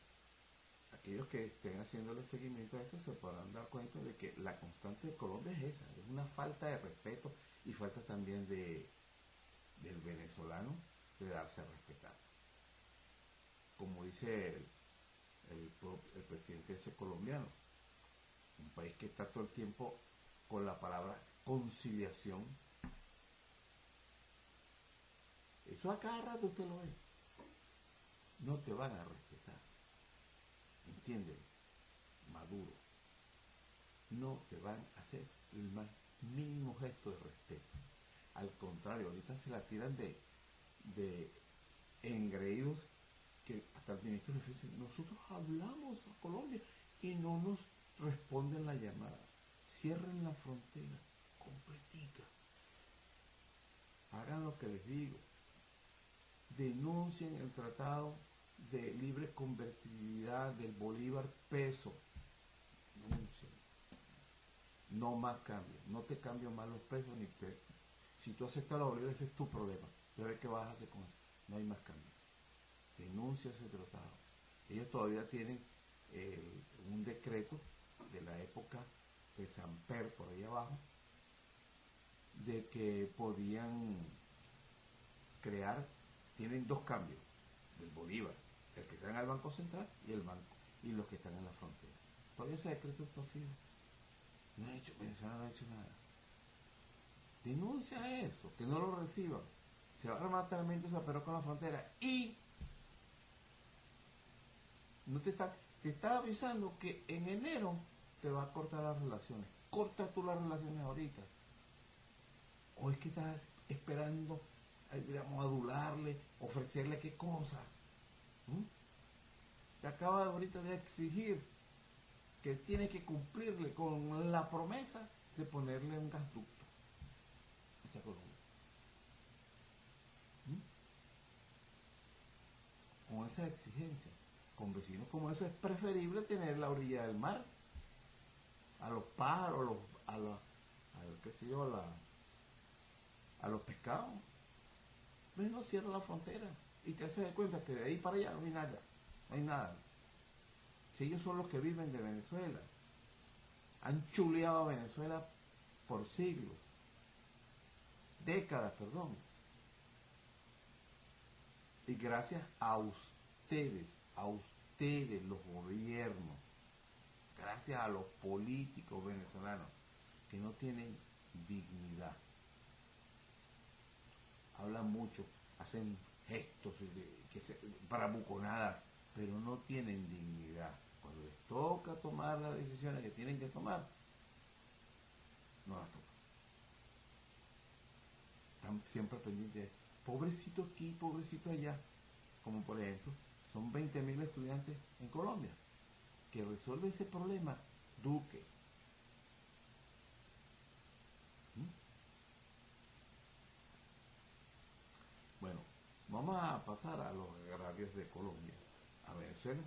aquellos que estén haciéndole seguimiento a esto se podrán dar cuenta de que la constante de Colombia es esa, es una falta de respeto y falta también de del venezolano de darse a respetar. Como dice el, el, el presidente ese colombiano, un país que está todo el tiempo con la palabra conciliación. Eso a cada rato usted lo ve. No te van a respetar. ¿Entienden? Maduro. No te van a hacer el más mínimo gesto de respeto. Al contrario, ahorita se la tiran de, de engreídos que hasta el ministro Defensa dice, nosotros hablamos a Colombia y no nos responden la llamada. Cierren la frontera completica. Hagan lo que les digo. Denuncien el tratado de libre convertibilidad del Bolívar peso. No más cambios. No te cambio más los pesos ni te. Si tú aceptas la Bolívar, ese es tu problema. Ya ves qué vas a hacer con eso. No hay más cambios. Denuncia ese tratado. Ellos todavía tienen eh, un decreto de la época de Samper, por ahí abajo, de que podían crear, tienen dos cambios del Bolívar, el que está en el Banco Central y el banco, y los que están en la frontera. Todavía ese decreto está firme. No ha hecho, Venezuela no ha hecho nada. Denuncia eso, que no lo reciban. Se va a armar tremendo pero con la frontera y no te está, te está avisando que en enero te va a cortar las relaciones. Corta tú las relaciones ahorita. O es que estás esperando, digamos, adularle, ofrecerle qué cosa. Te acaba ahorita de exigir que tiene que cumplirle con la promesa de ponerle un gasducto hacia Colombia. ¿Mm? Con esa exigencia, con vecinos como eso, es preferible tener la orilla del mar. A los pájaros, a los, a la, a lo- qué sé yo, a, los pescados. Ves, no cierra la frontera y te haces de cuenta que de ahí para allá no hay nada, no hay nada. Si ellos son los que viven de Venezuela, han chuleado a Venezuela por siglos, décadas, perdón. Y gracias a ustedes, a ustedes los gobiernos, gracias a los políticos venezolanos que no tienen dignidad. Hablan mucho, hacen gestos que para buconadas, pero no tienen dignidad. Cuando les toca tomar las decisiones que tienen que tomar, no las toman. Están siempre pendientes de pobrecito aquí, pobrecito allá. Como por ejemplo, son 20.000 estudiantes en Colombia. Que resuelve ese problema Duque. ¿Mm? Bueno, vamos a pasar a los agravios de Colombia, a Venezuela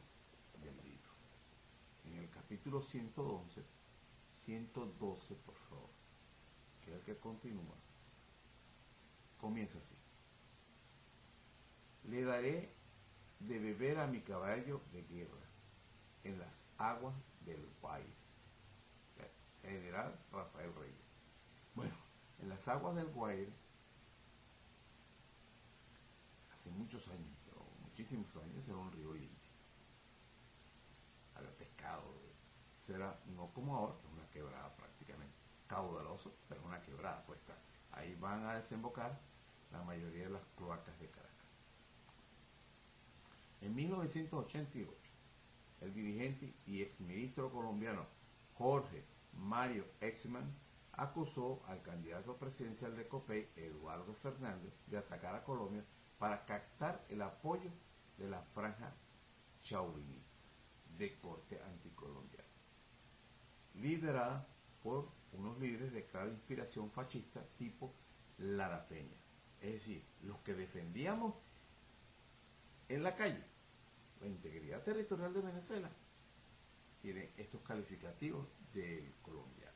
y al libro. En el capítulo 111, 112 por favor, que el que continúa. comienza así. Le daré de beber a mi caballo de guerra en las aguas del Guaire. General Rafael Reyes. Bueno, en las aguas del Guaire, hace muchos años, muchísimos años, era un río limpio. Había pescado. Era no como ahora, una quebrada prácticamente. Caudaloso, pero una quebrada puesta. Ahí van a desembocar la mayoría de las cloacas de Caracas. En 1988, el dirigente y exministro colombiano Jorge Mario Exman acusó al candidato presidencial de COPEI, Eduardo Fernández, de atacar a Colombia para captar el apoyo de la franja Chauviní de corte anticolombiana, liderada por unos líderes de clara inspiración fascista tipo Lara Peña. Es decir, los que defendíamos en la calle la integridad territorial de Venezuela tienen estos calificativos de Colombia.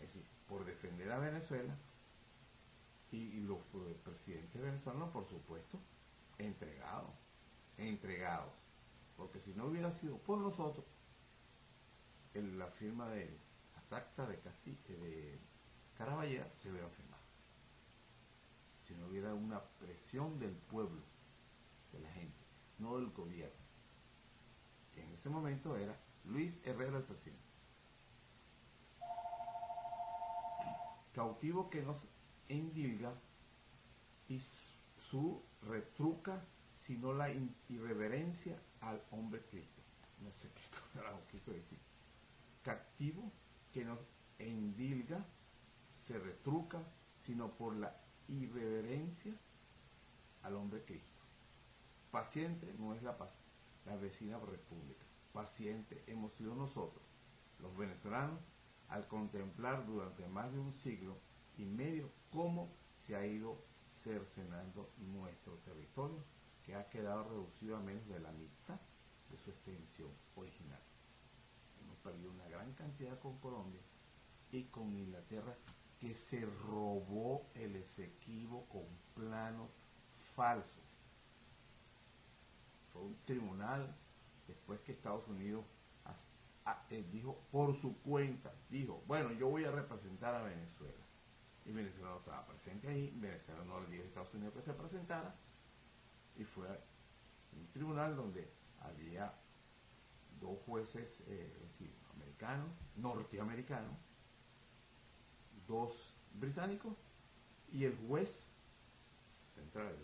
Es decir, por defender a Venezuela y, los eh, presidentes venezolanos, por supuesto, entregados, entregados. Porque si no hubiera sido por nosotros, la firma de las actas de, Castilla, de Caraballera se hubiera firmado. Si no hubiera una presión del pueblo, de la gente, no del gobierno. Que en ese momento era Luis Herrera el presidente. Cautivo que nos endilga y su retruca, sino la irreverencia al hombre Cristo. No sé qué carajo quiso decir. Cautivo que nos endilga, se retruca, sino por la irreverencia al hombre Cristo. Paciente no es la, la vecina república. Paciente hemos sido nosotros, los venezolanos, al contemplar durante más de un siglo y medio cómo se ha ido cercenando nuestro territorio, que ha quedado reducido a menos de la mitad de su extensión original. Hemos perdido una gran cantidad con Colombia y con Inglaterra, que se robó el Esequibo con planos falsos. Fue un tribunal después que Estados Unidos eh, dijo por su cuenta, dijo, bueno, yo voy a representar a Venezuela. Y Venezuela no estaba presente ahí, Venezuela no le dijo a Estados Unidos que se presentara, y fue un tribunal donde había dos jueces, eh, americanos, norteamericanos, dos británicos, y el juez central,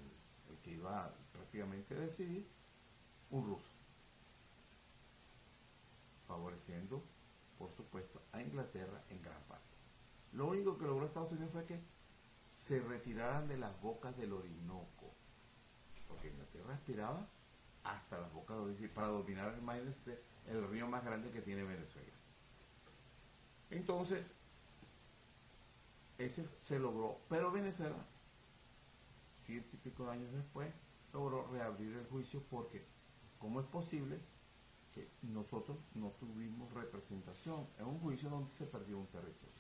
el que iba prácticamente a decidir, un ruso favoreciendo, por supuesto, a Inglaterra en gran parte. Lo único que logró Estados Unidos fue que se retiraran de las bocas del Orinoco, porque Inglaterra aspiraba hasta las bocas del Orinoco para dominar, imagínense, el río más grande que tiene Venezuela. Entonces, ese se logró, pero Venezuela, ciento y pico de años después, logró reabrir el juicio porque, ¿cómo es posible que nosotros no tuvimos representación en un juicio donde se perdió un territorio.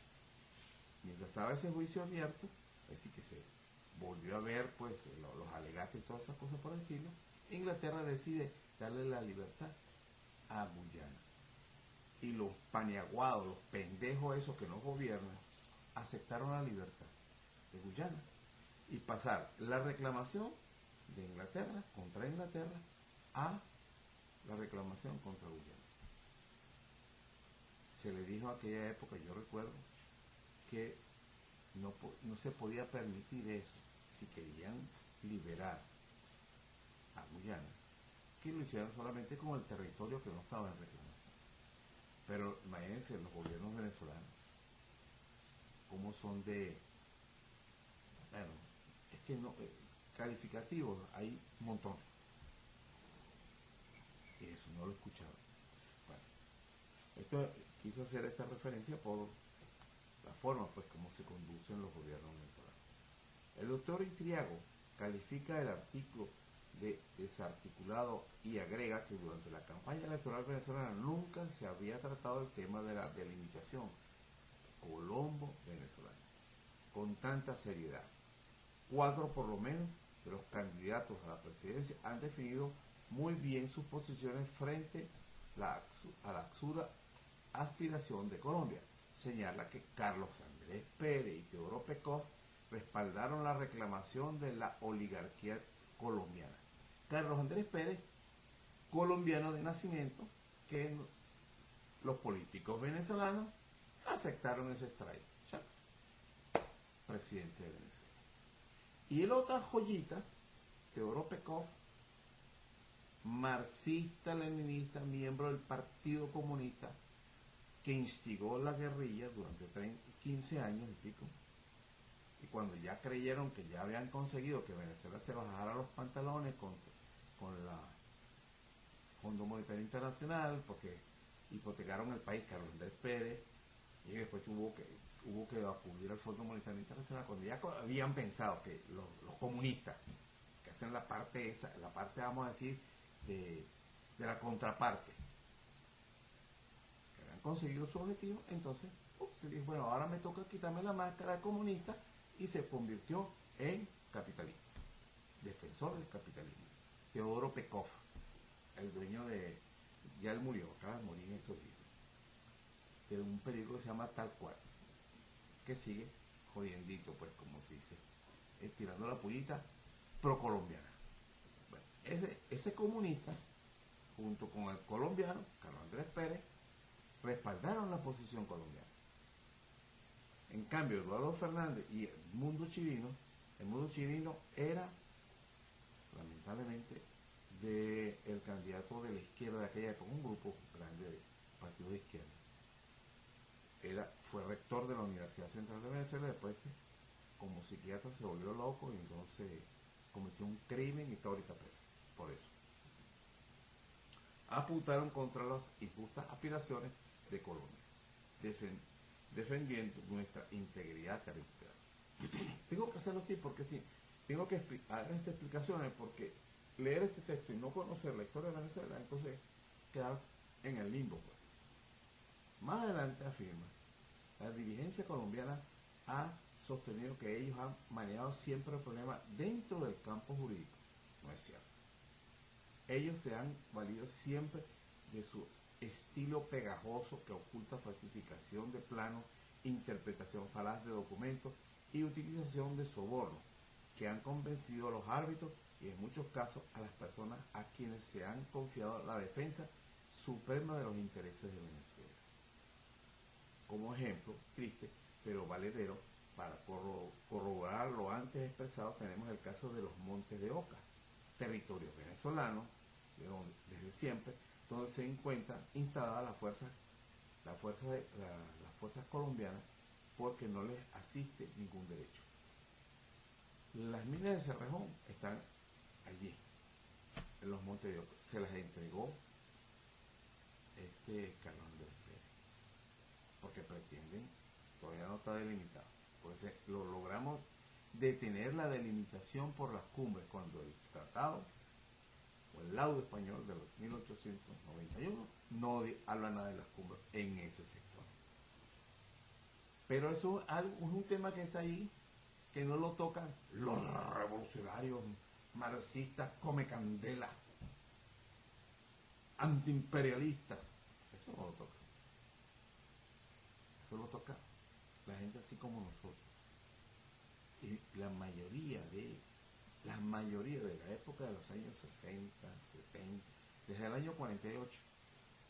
Mientras estaba ese juicio abierto, decir, que se volvió a ver pues lo- los alegatos y todas esas cosas por el estilo, Inglaterra decide darle la libertad a Guyana. Y los paniaguados, los pendejos esos que no gobiernan, aceptaron la libertad de Guyana y pasar la reclamación de Inglaterra contra Inglaterra a la reclamación contra Guyana. Se le dijo a aquella época, yo recuerdo, que no, se podía permitir eso si querían liberar a Guyana, que lo hicieran solamente con el territorio que no estaba en reclamación. Pero imagínense los gobiernos venezolanos, cómo son de, bueno, es que no, eh, calificativos hay un montón. Eso no lo escuchaba. Bueno, esto quiso hacer esta referencia por la forma pues como se conducen los gobiernos venezolanos. El doctor Itriago califica el artículo de desarticulado y agrega que durante la campaña electoral venezolana nunca se había tratado el tema de la delimitación Colombo venezolano. con tanta seriedad. Cuatro por lo menos de los candidatos a la presidencia han definido muy bien sus posiciones frente a la absurda aspiración de Colombia. Señala que Carlos Andrés Pérez y Teodoro Pecov respaldaron la reclamación de la oligarquía colombiana. Carlos Andrés Pérez, colombiano de nacimiento, que los políticos venezolanos aceptaron ese strike. Ya. Presidente de Venezuela. Y el otra joyita, Teodoro Pekov, marxista, leninista, miembro del Partido Comunista, que instigó la guerrilla durante 30, 15 años y pico. Y cuando ya creyeron que ya habían conseguido que Venezuela se bajara los pantalones con, con la Fondo Monetario Internacional, porque hipotecaron el país Carlos Andrés Pérez, y después tuvo que, hubo que acudir al Fondo Monetario Internacional cuando ya habían pensado que los, los comunistas, que hacen la parte esa, la parte vamos a decir, de, de la contraparte, conseguido su objetivo, entonces se dijo, bueno, ahora me toca quitarme la máscara comunista y se convirtió en capitalista, defensor del capitalismo. Teodoro Pekov, el dueño de, ya él murió, acaba de morir en estos días, de un periódico que se llama Tal Cual, que sigue jodiendito, pues como se dice, estirando la pullita pro-colombiana. Bueno, ese, ese comunista, junto con el colombiano, Carlos Andrés Pérez, respaldaron la posición colombiana. En cambio, Eduardo Fernández y el mundo chileno, el mundo chileno era, lamentablemente, del el candidato de la izquierda de aquella con un grupo grande de partidos de izquierda. Era, fue rector de la Universidad Central de Venezuela, después como psiquiatra se volvió loco y entonces cometió un crimen y está ahorita preso por eso. Apuntaron contra las injustas aspiraciones de Colombia, defen- defendiendo nuestra integridad territorial. tengo que hacerlo así porque sí, tengo que dar estas explicaciones porque leer este texto y no conocer la historia de Venezuela, entonces quedar en el limbo. pues. Más adelante afirma, la dirigencia colombiana ha sostenido que ellos han manejado siempre el problema dentro del campo jurídico. No es cierto. Ellos se han valido siempre de su estilo pegajoso que oculta falsificación de planos, interpretación falaz de documentos y utilización de sobornos que han convencido a los árbitros y en muchos casos a las personas a quienes se han confiado la defensa suprema de los intereses de Venezuela. Como ejemplo, triste, pero valedero, para corro- corroborar lo antes expresado, tenemos el caso de los Montes de Oca, territorios venezolanos, de donde, desde siempre, donde se encuentran instaladas las fuerzas, las fuerzas, la- las fuerzas colombianas, porque no les asiste ningún derecho. Las minas de Cerrejón están allí, en los Montes de Oca. Se las entregó este Carlos Andrés Pérez, porque pretenden, todavía no está delimitado. Pues eh, lo logramos detener la delimitación por las cumbres cuando el tratado o el laudo español de los 1891 no habla nada de las cumbres en ese sector. Pero eso es, un tema que está ahí, que no lo tocan los revolucionarios marxistas come candela, antiimperialistas. Eso no lo toca. Eso lo toca la gente así como nosotros. Y la mayoría de, la mayoría de la época de los años 60, 70, desde el año 48,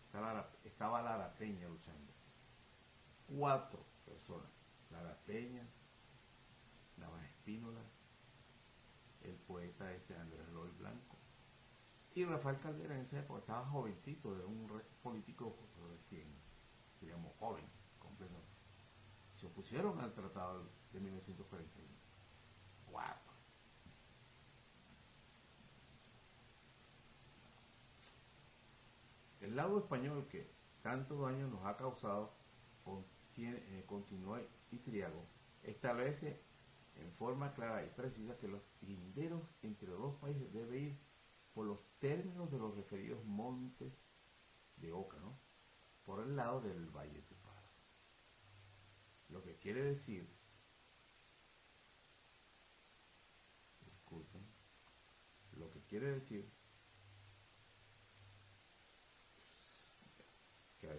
estaba, la- estaba Lara Peña luchando. Cuatro personas. Lara Peña, Navas Espínola, el poeta este Andrés Loy Blanco. Y Rafael Caldera en esa época estaba jovencito, era un político recién, digamos, joven, completamente. Se opusieron al tratado de 1941. Cuatro. El lado español que tantos daños nos ha causado contiene, eh, continúa y triago, establece en forma clara y precisa que los linderos entre los dos países debe ir por los términos de los referidos montes de Oca, ¿no? por el lado del Valle de Para. Lo que quiere decir disculpen, lo que quiere decir que a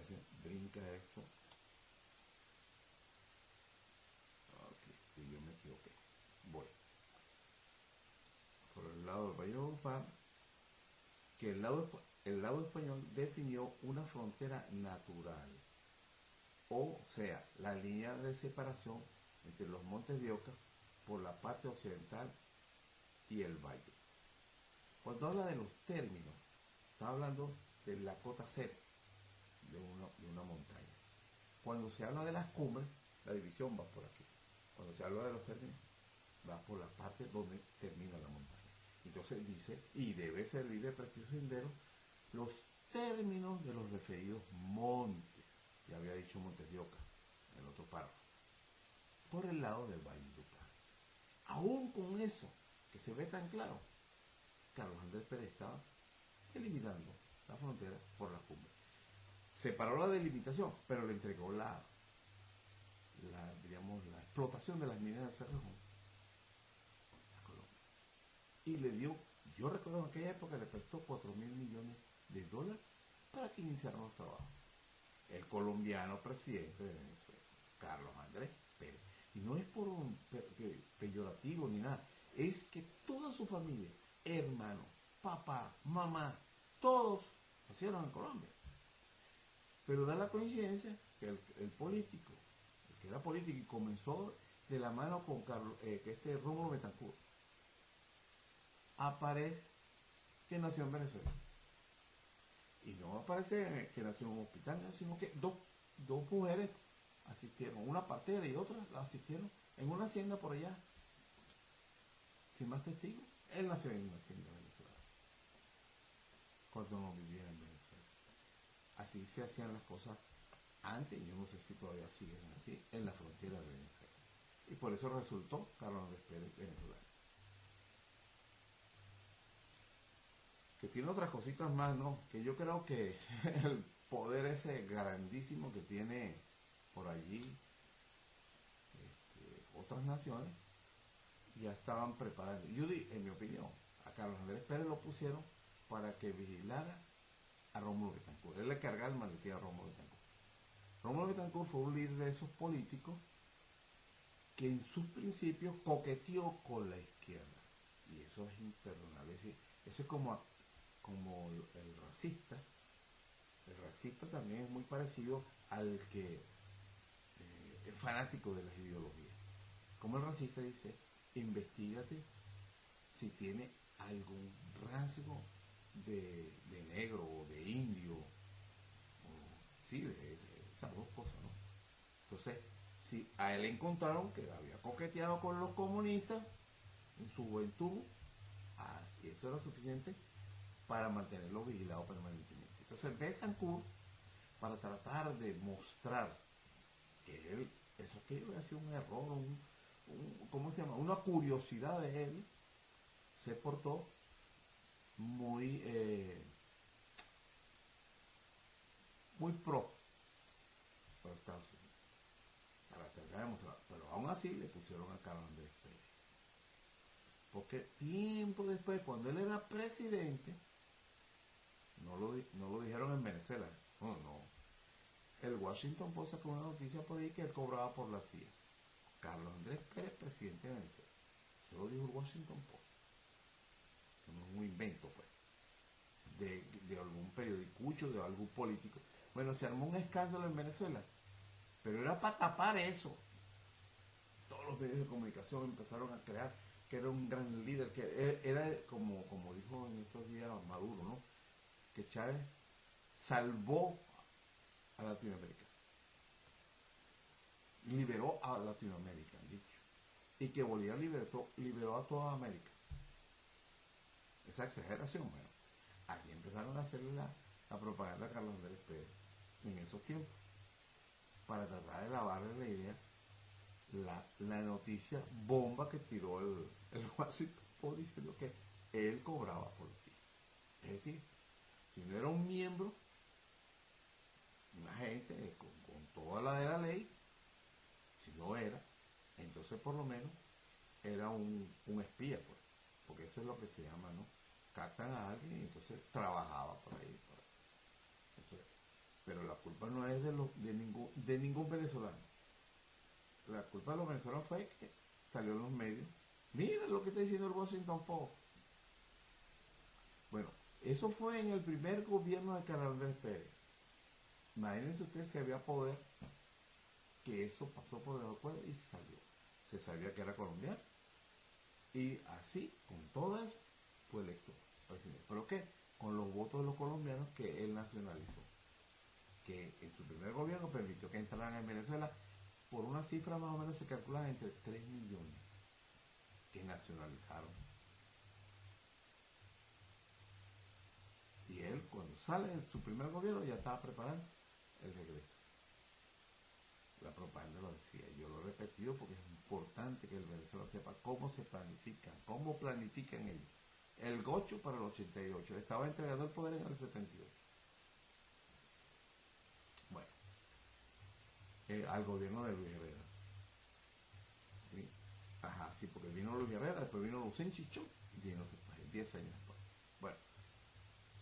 Voy. Por el lado del Valle de Valledupar, que el lado, el lado español definió una frontera natural. O sea, la línea de separación entre los montes de Oca por la parte occidental y el valle. Cuando habla de los términos, está hablando de la cota cero de una, montaña. Cuando se habla de las cumbres, la división va por aquí. Cuando se habla de los términos, va por la parte donde termina la montaña. Entonces dice, y debe servir de preciso sendero, los términos de los referidos montes. Ya había dicho Montes de Oca, en el otro párrafo. Por el lado del Valle de Upar. Aún con eso, que se ve tan claro, Carlos Andrés Pérez estaba eliminando la frontera por la cumbre. Separó la delimitación, pero le entregó la, digamos, la explotación de las minas del Cerrejón a Colombia. Y le dio, yo recuerdo en aquella época le prestó 4 mil millones de dólares para que iniciaran los trabajos. El colombiano presidente de Venezuela, Carlos Andrés Pérez. Y no es por un peyorativo ni nada, es que toda su familia, hermano, papá, mamá, todos nacieron en Colombia. Pero da la coincidencia que el, político, el que era político y comenzó de la mano con Carlos, eh, este Rómulo Betancourt, aparece que nació en Venezuela. Y no aparece que nació en un hospital, no, sino que dos, dos mujeres asistieron, una partera y otra la asistieron en una hacienda por allá. Sin más testigos, él nació en una hacienda venezolana. Cuando no vivía. Así se hacían las cosas antes, yo no sé si todavía siguen así, en la frontera de Venezuela. Y por eso resultó Carlos Andrés Pérez venezolano. Que tiene otras cositas más, ¿no? Que yo creo que el poder ese grandísimo que tiene por allí este, otras naciones ya estaban preparando. Yo di, en mi opinión, a Carlos Andrés Pérez lo pusieron para que vigilara a Rómulo Betancourt. Él le cargaba el maletín a Rómulo Betancourt. Rómulo Betancourt fue un líder de esos políticos que en sus principios coqueteó con la izquierda. Y eso es imperdonable. Eso es como, como el racista. El racista también es muy parecido al que eh, es fanático de las ideologías. Como el racista dice, investigate si tiene algún rasgo de, negro o de indio, sí, de, esas dos cosas, ¿no? Entonces, si a él encontraron que había coqueteado con los comunistas en su juventud, ah, y eso era suficiente para mantenerlo vigilado permanentemente. Entonces, Betancourt, para tratar de mostrar que él, eso que había sido un error, un- ¿cómo se llama? Una curiosidad de él, se portó muy, eh, muy pro Estados Unidos, para tratar de. Pero aún así le pusieron a Carlos Andrés Pérez. Porque tiempo después, cuando él era presidente, no lo, no lo dijeron en Venezuela, no, no. El Washington Post sacó una noticia por ahí que él cobraba por la CIA. Carlos Andrés Pérez, presidente de Venezuela. Eso lo dijo el Washington Post. Es un invento, pues. De, de algún periodicucho, de algún político. Bueno, se armó un escándalo en Venezuela. Pero era para tapar eso. Todos los medios de comunicación empezaron a crear que era un gran líder, que e- era como, como dijo en estos días Maduro, ¿no? Que Chávez salvó a Latinoamérica. Liberó a Latinoamérica, han dicho. Y que Bolívar liberó, liberó a toda América. Esa exageración, bueno. Así empezaron a hacerle la, la propaganda Carlos Andrés Pérez en esos tiempos. Para tratar de lavarle la idea la, la noticia bomba que tiró el, el Washington diciendo que él cobraba por sí. Es decir, si no era un miembro, un agente con, con toda la de la ley, si no era, entonces por lo menos era un, un espía, pues. Porque eso es lo que se llama, ¿no? Captan a alguien y entonces trabajaba por ahí. pero la culpa no es de, los, de, ningún, de ningún venezolano. La culpa de los venezolanos fue que salió en los medios. Mira lo que está diciendo el Washington Post. Bueno, eso fue en el primer gobierno de Andrés Pérez. Imagínense ustedes si había poder que eso pasó por debajo y salió. Se sabía que era colombiano. Y así, con todo eso, fue electo. ¿Pero qué? Con los votos de los colombianos que él nacionalizó. Que en su primer gobierno permitió que entraran en Venezuela por una cifra más o menos se calcula entre 3 millones que nacionalizaron. Y él, cuando sale de su primer gobierno, ya estaba preparando el regreso. La propaganda lo decía, yo lo he repetido porque es importante que el venezolano sepa cómo se planifican, cómo planifican ellos. El gocho para el 88, estaba entregando el poder en el 78. Bueno, eh, al gobierno de Luis Herrera. Sí, ajá, sí, porque vino Luis Herrera, después vino Lucen Chichón, y vino después, 10 años después. Bueno,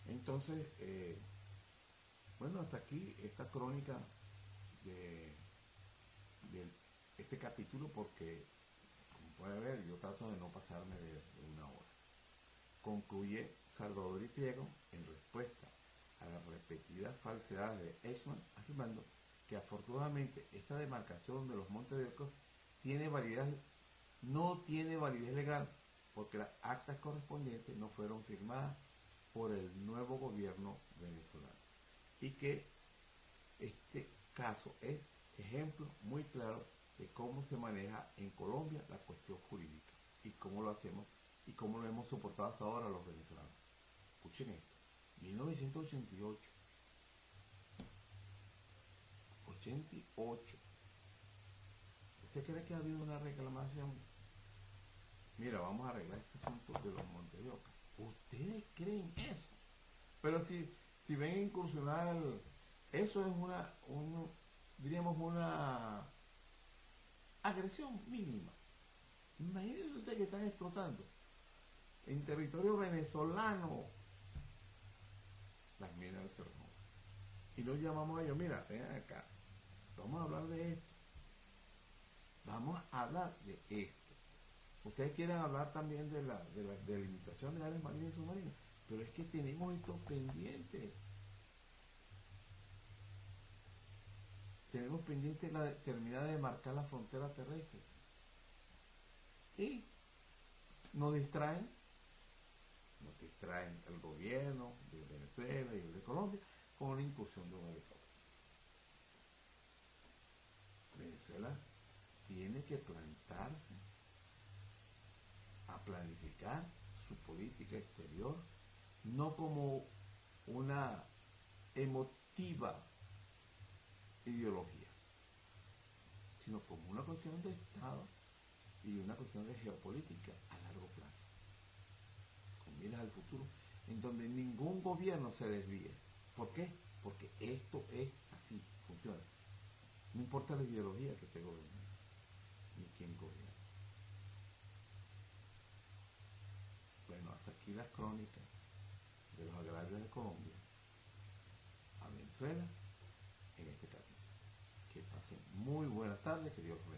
entonces, eh, bueno, hasta aquí esta crónica de, de este capítulo porque, como puede ver, yo trato de no pasarme de, una hora. Concluye Salvador y Pliego en respuesta a las repetidas falsedades de Eichmann, afirmando que afortunadamente esta demarcación de los Montes de Oco tiene validez, no tiene validez legal porque las actas correspondientes no fueron firmadas por el nuevo gobierno venezolano. Y que este caso es ejemplo muy claro de cómo se maneja en Colombia la cuestión jurídica y cómo lo hacemos y cómo lo hemos soportado hasta ahora los venezolanos. Escuchen esto, 1988, 88. ¿Usted cree que ha habido una reclamación? Mira, vamos a arreglar este asunto de los Montes. ¿Ustedes creen eso? Pero si, si ven incursionar, eso es una, un, diríamos, una agresión mínima. Imagínense ustedes que están explotando en territorio venezolano las minas del Cerrón. Y nos llamamos a ellos, mira, vengan acá, vamos a hablar de esto. Vamos a hablar de esto. Ustedes quieren hablar también de la, de la delimitación de áreas marinas y submarinas, pero es que tenemos esto pendiente. Tenemos pendiente la de- terminar de marcar la frontera terrestre. Y nos distraen, nos distraen el gobierno de Venezuela y el de Colombia con una incursión de un helicóptero. Venezuela tiene que plantarse a planificar su política exterior, no como una emotiva ideología, sino como una cuestión de Estado y una cuestión de geopolítica a largo plazo, con miras al futuro, en donde ningún gobierno se desvíe. ¿Por qué? Porque esto es así, funciona. No importa la ideología que esté gobernando, ni quién gobierna. Bueno, hasta aquí las crónicas de los agravios de Colombia a Venezuela en este capítulo. Que pasen muy buenas tardes, que Dios los.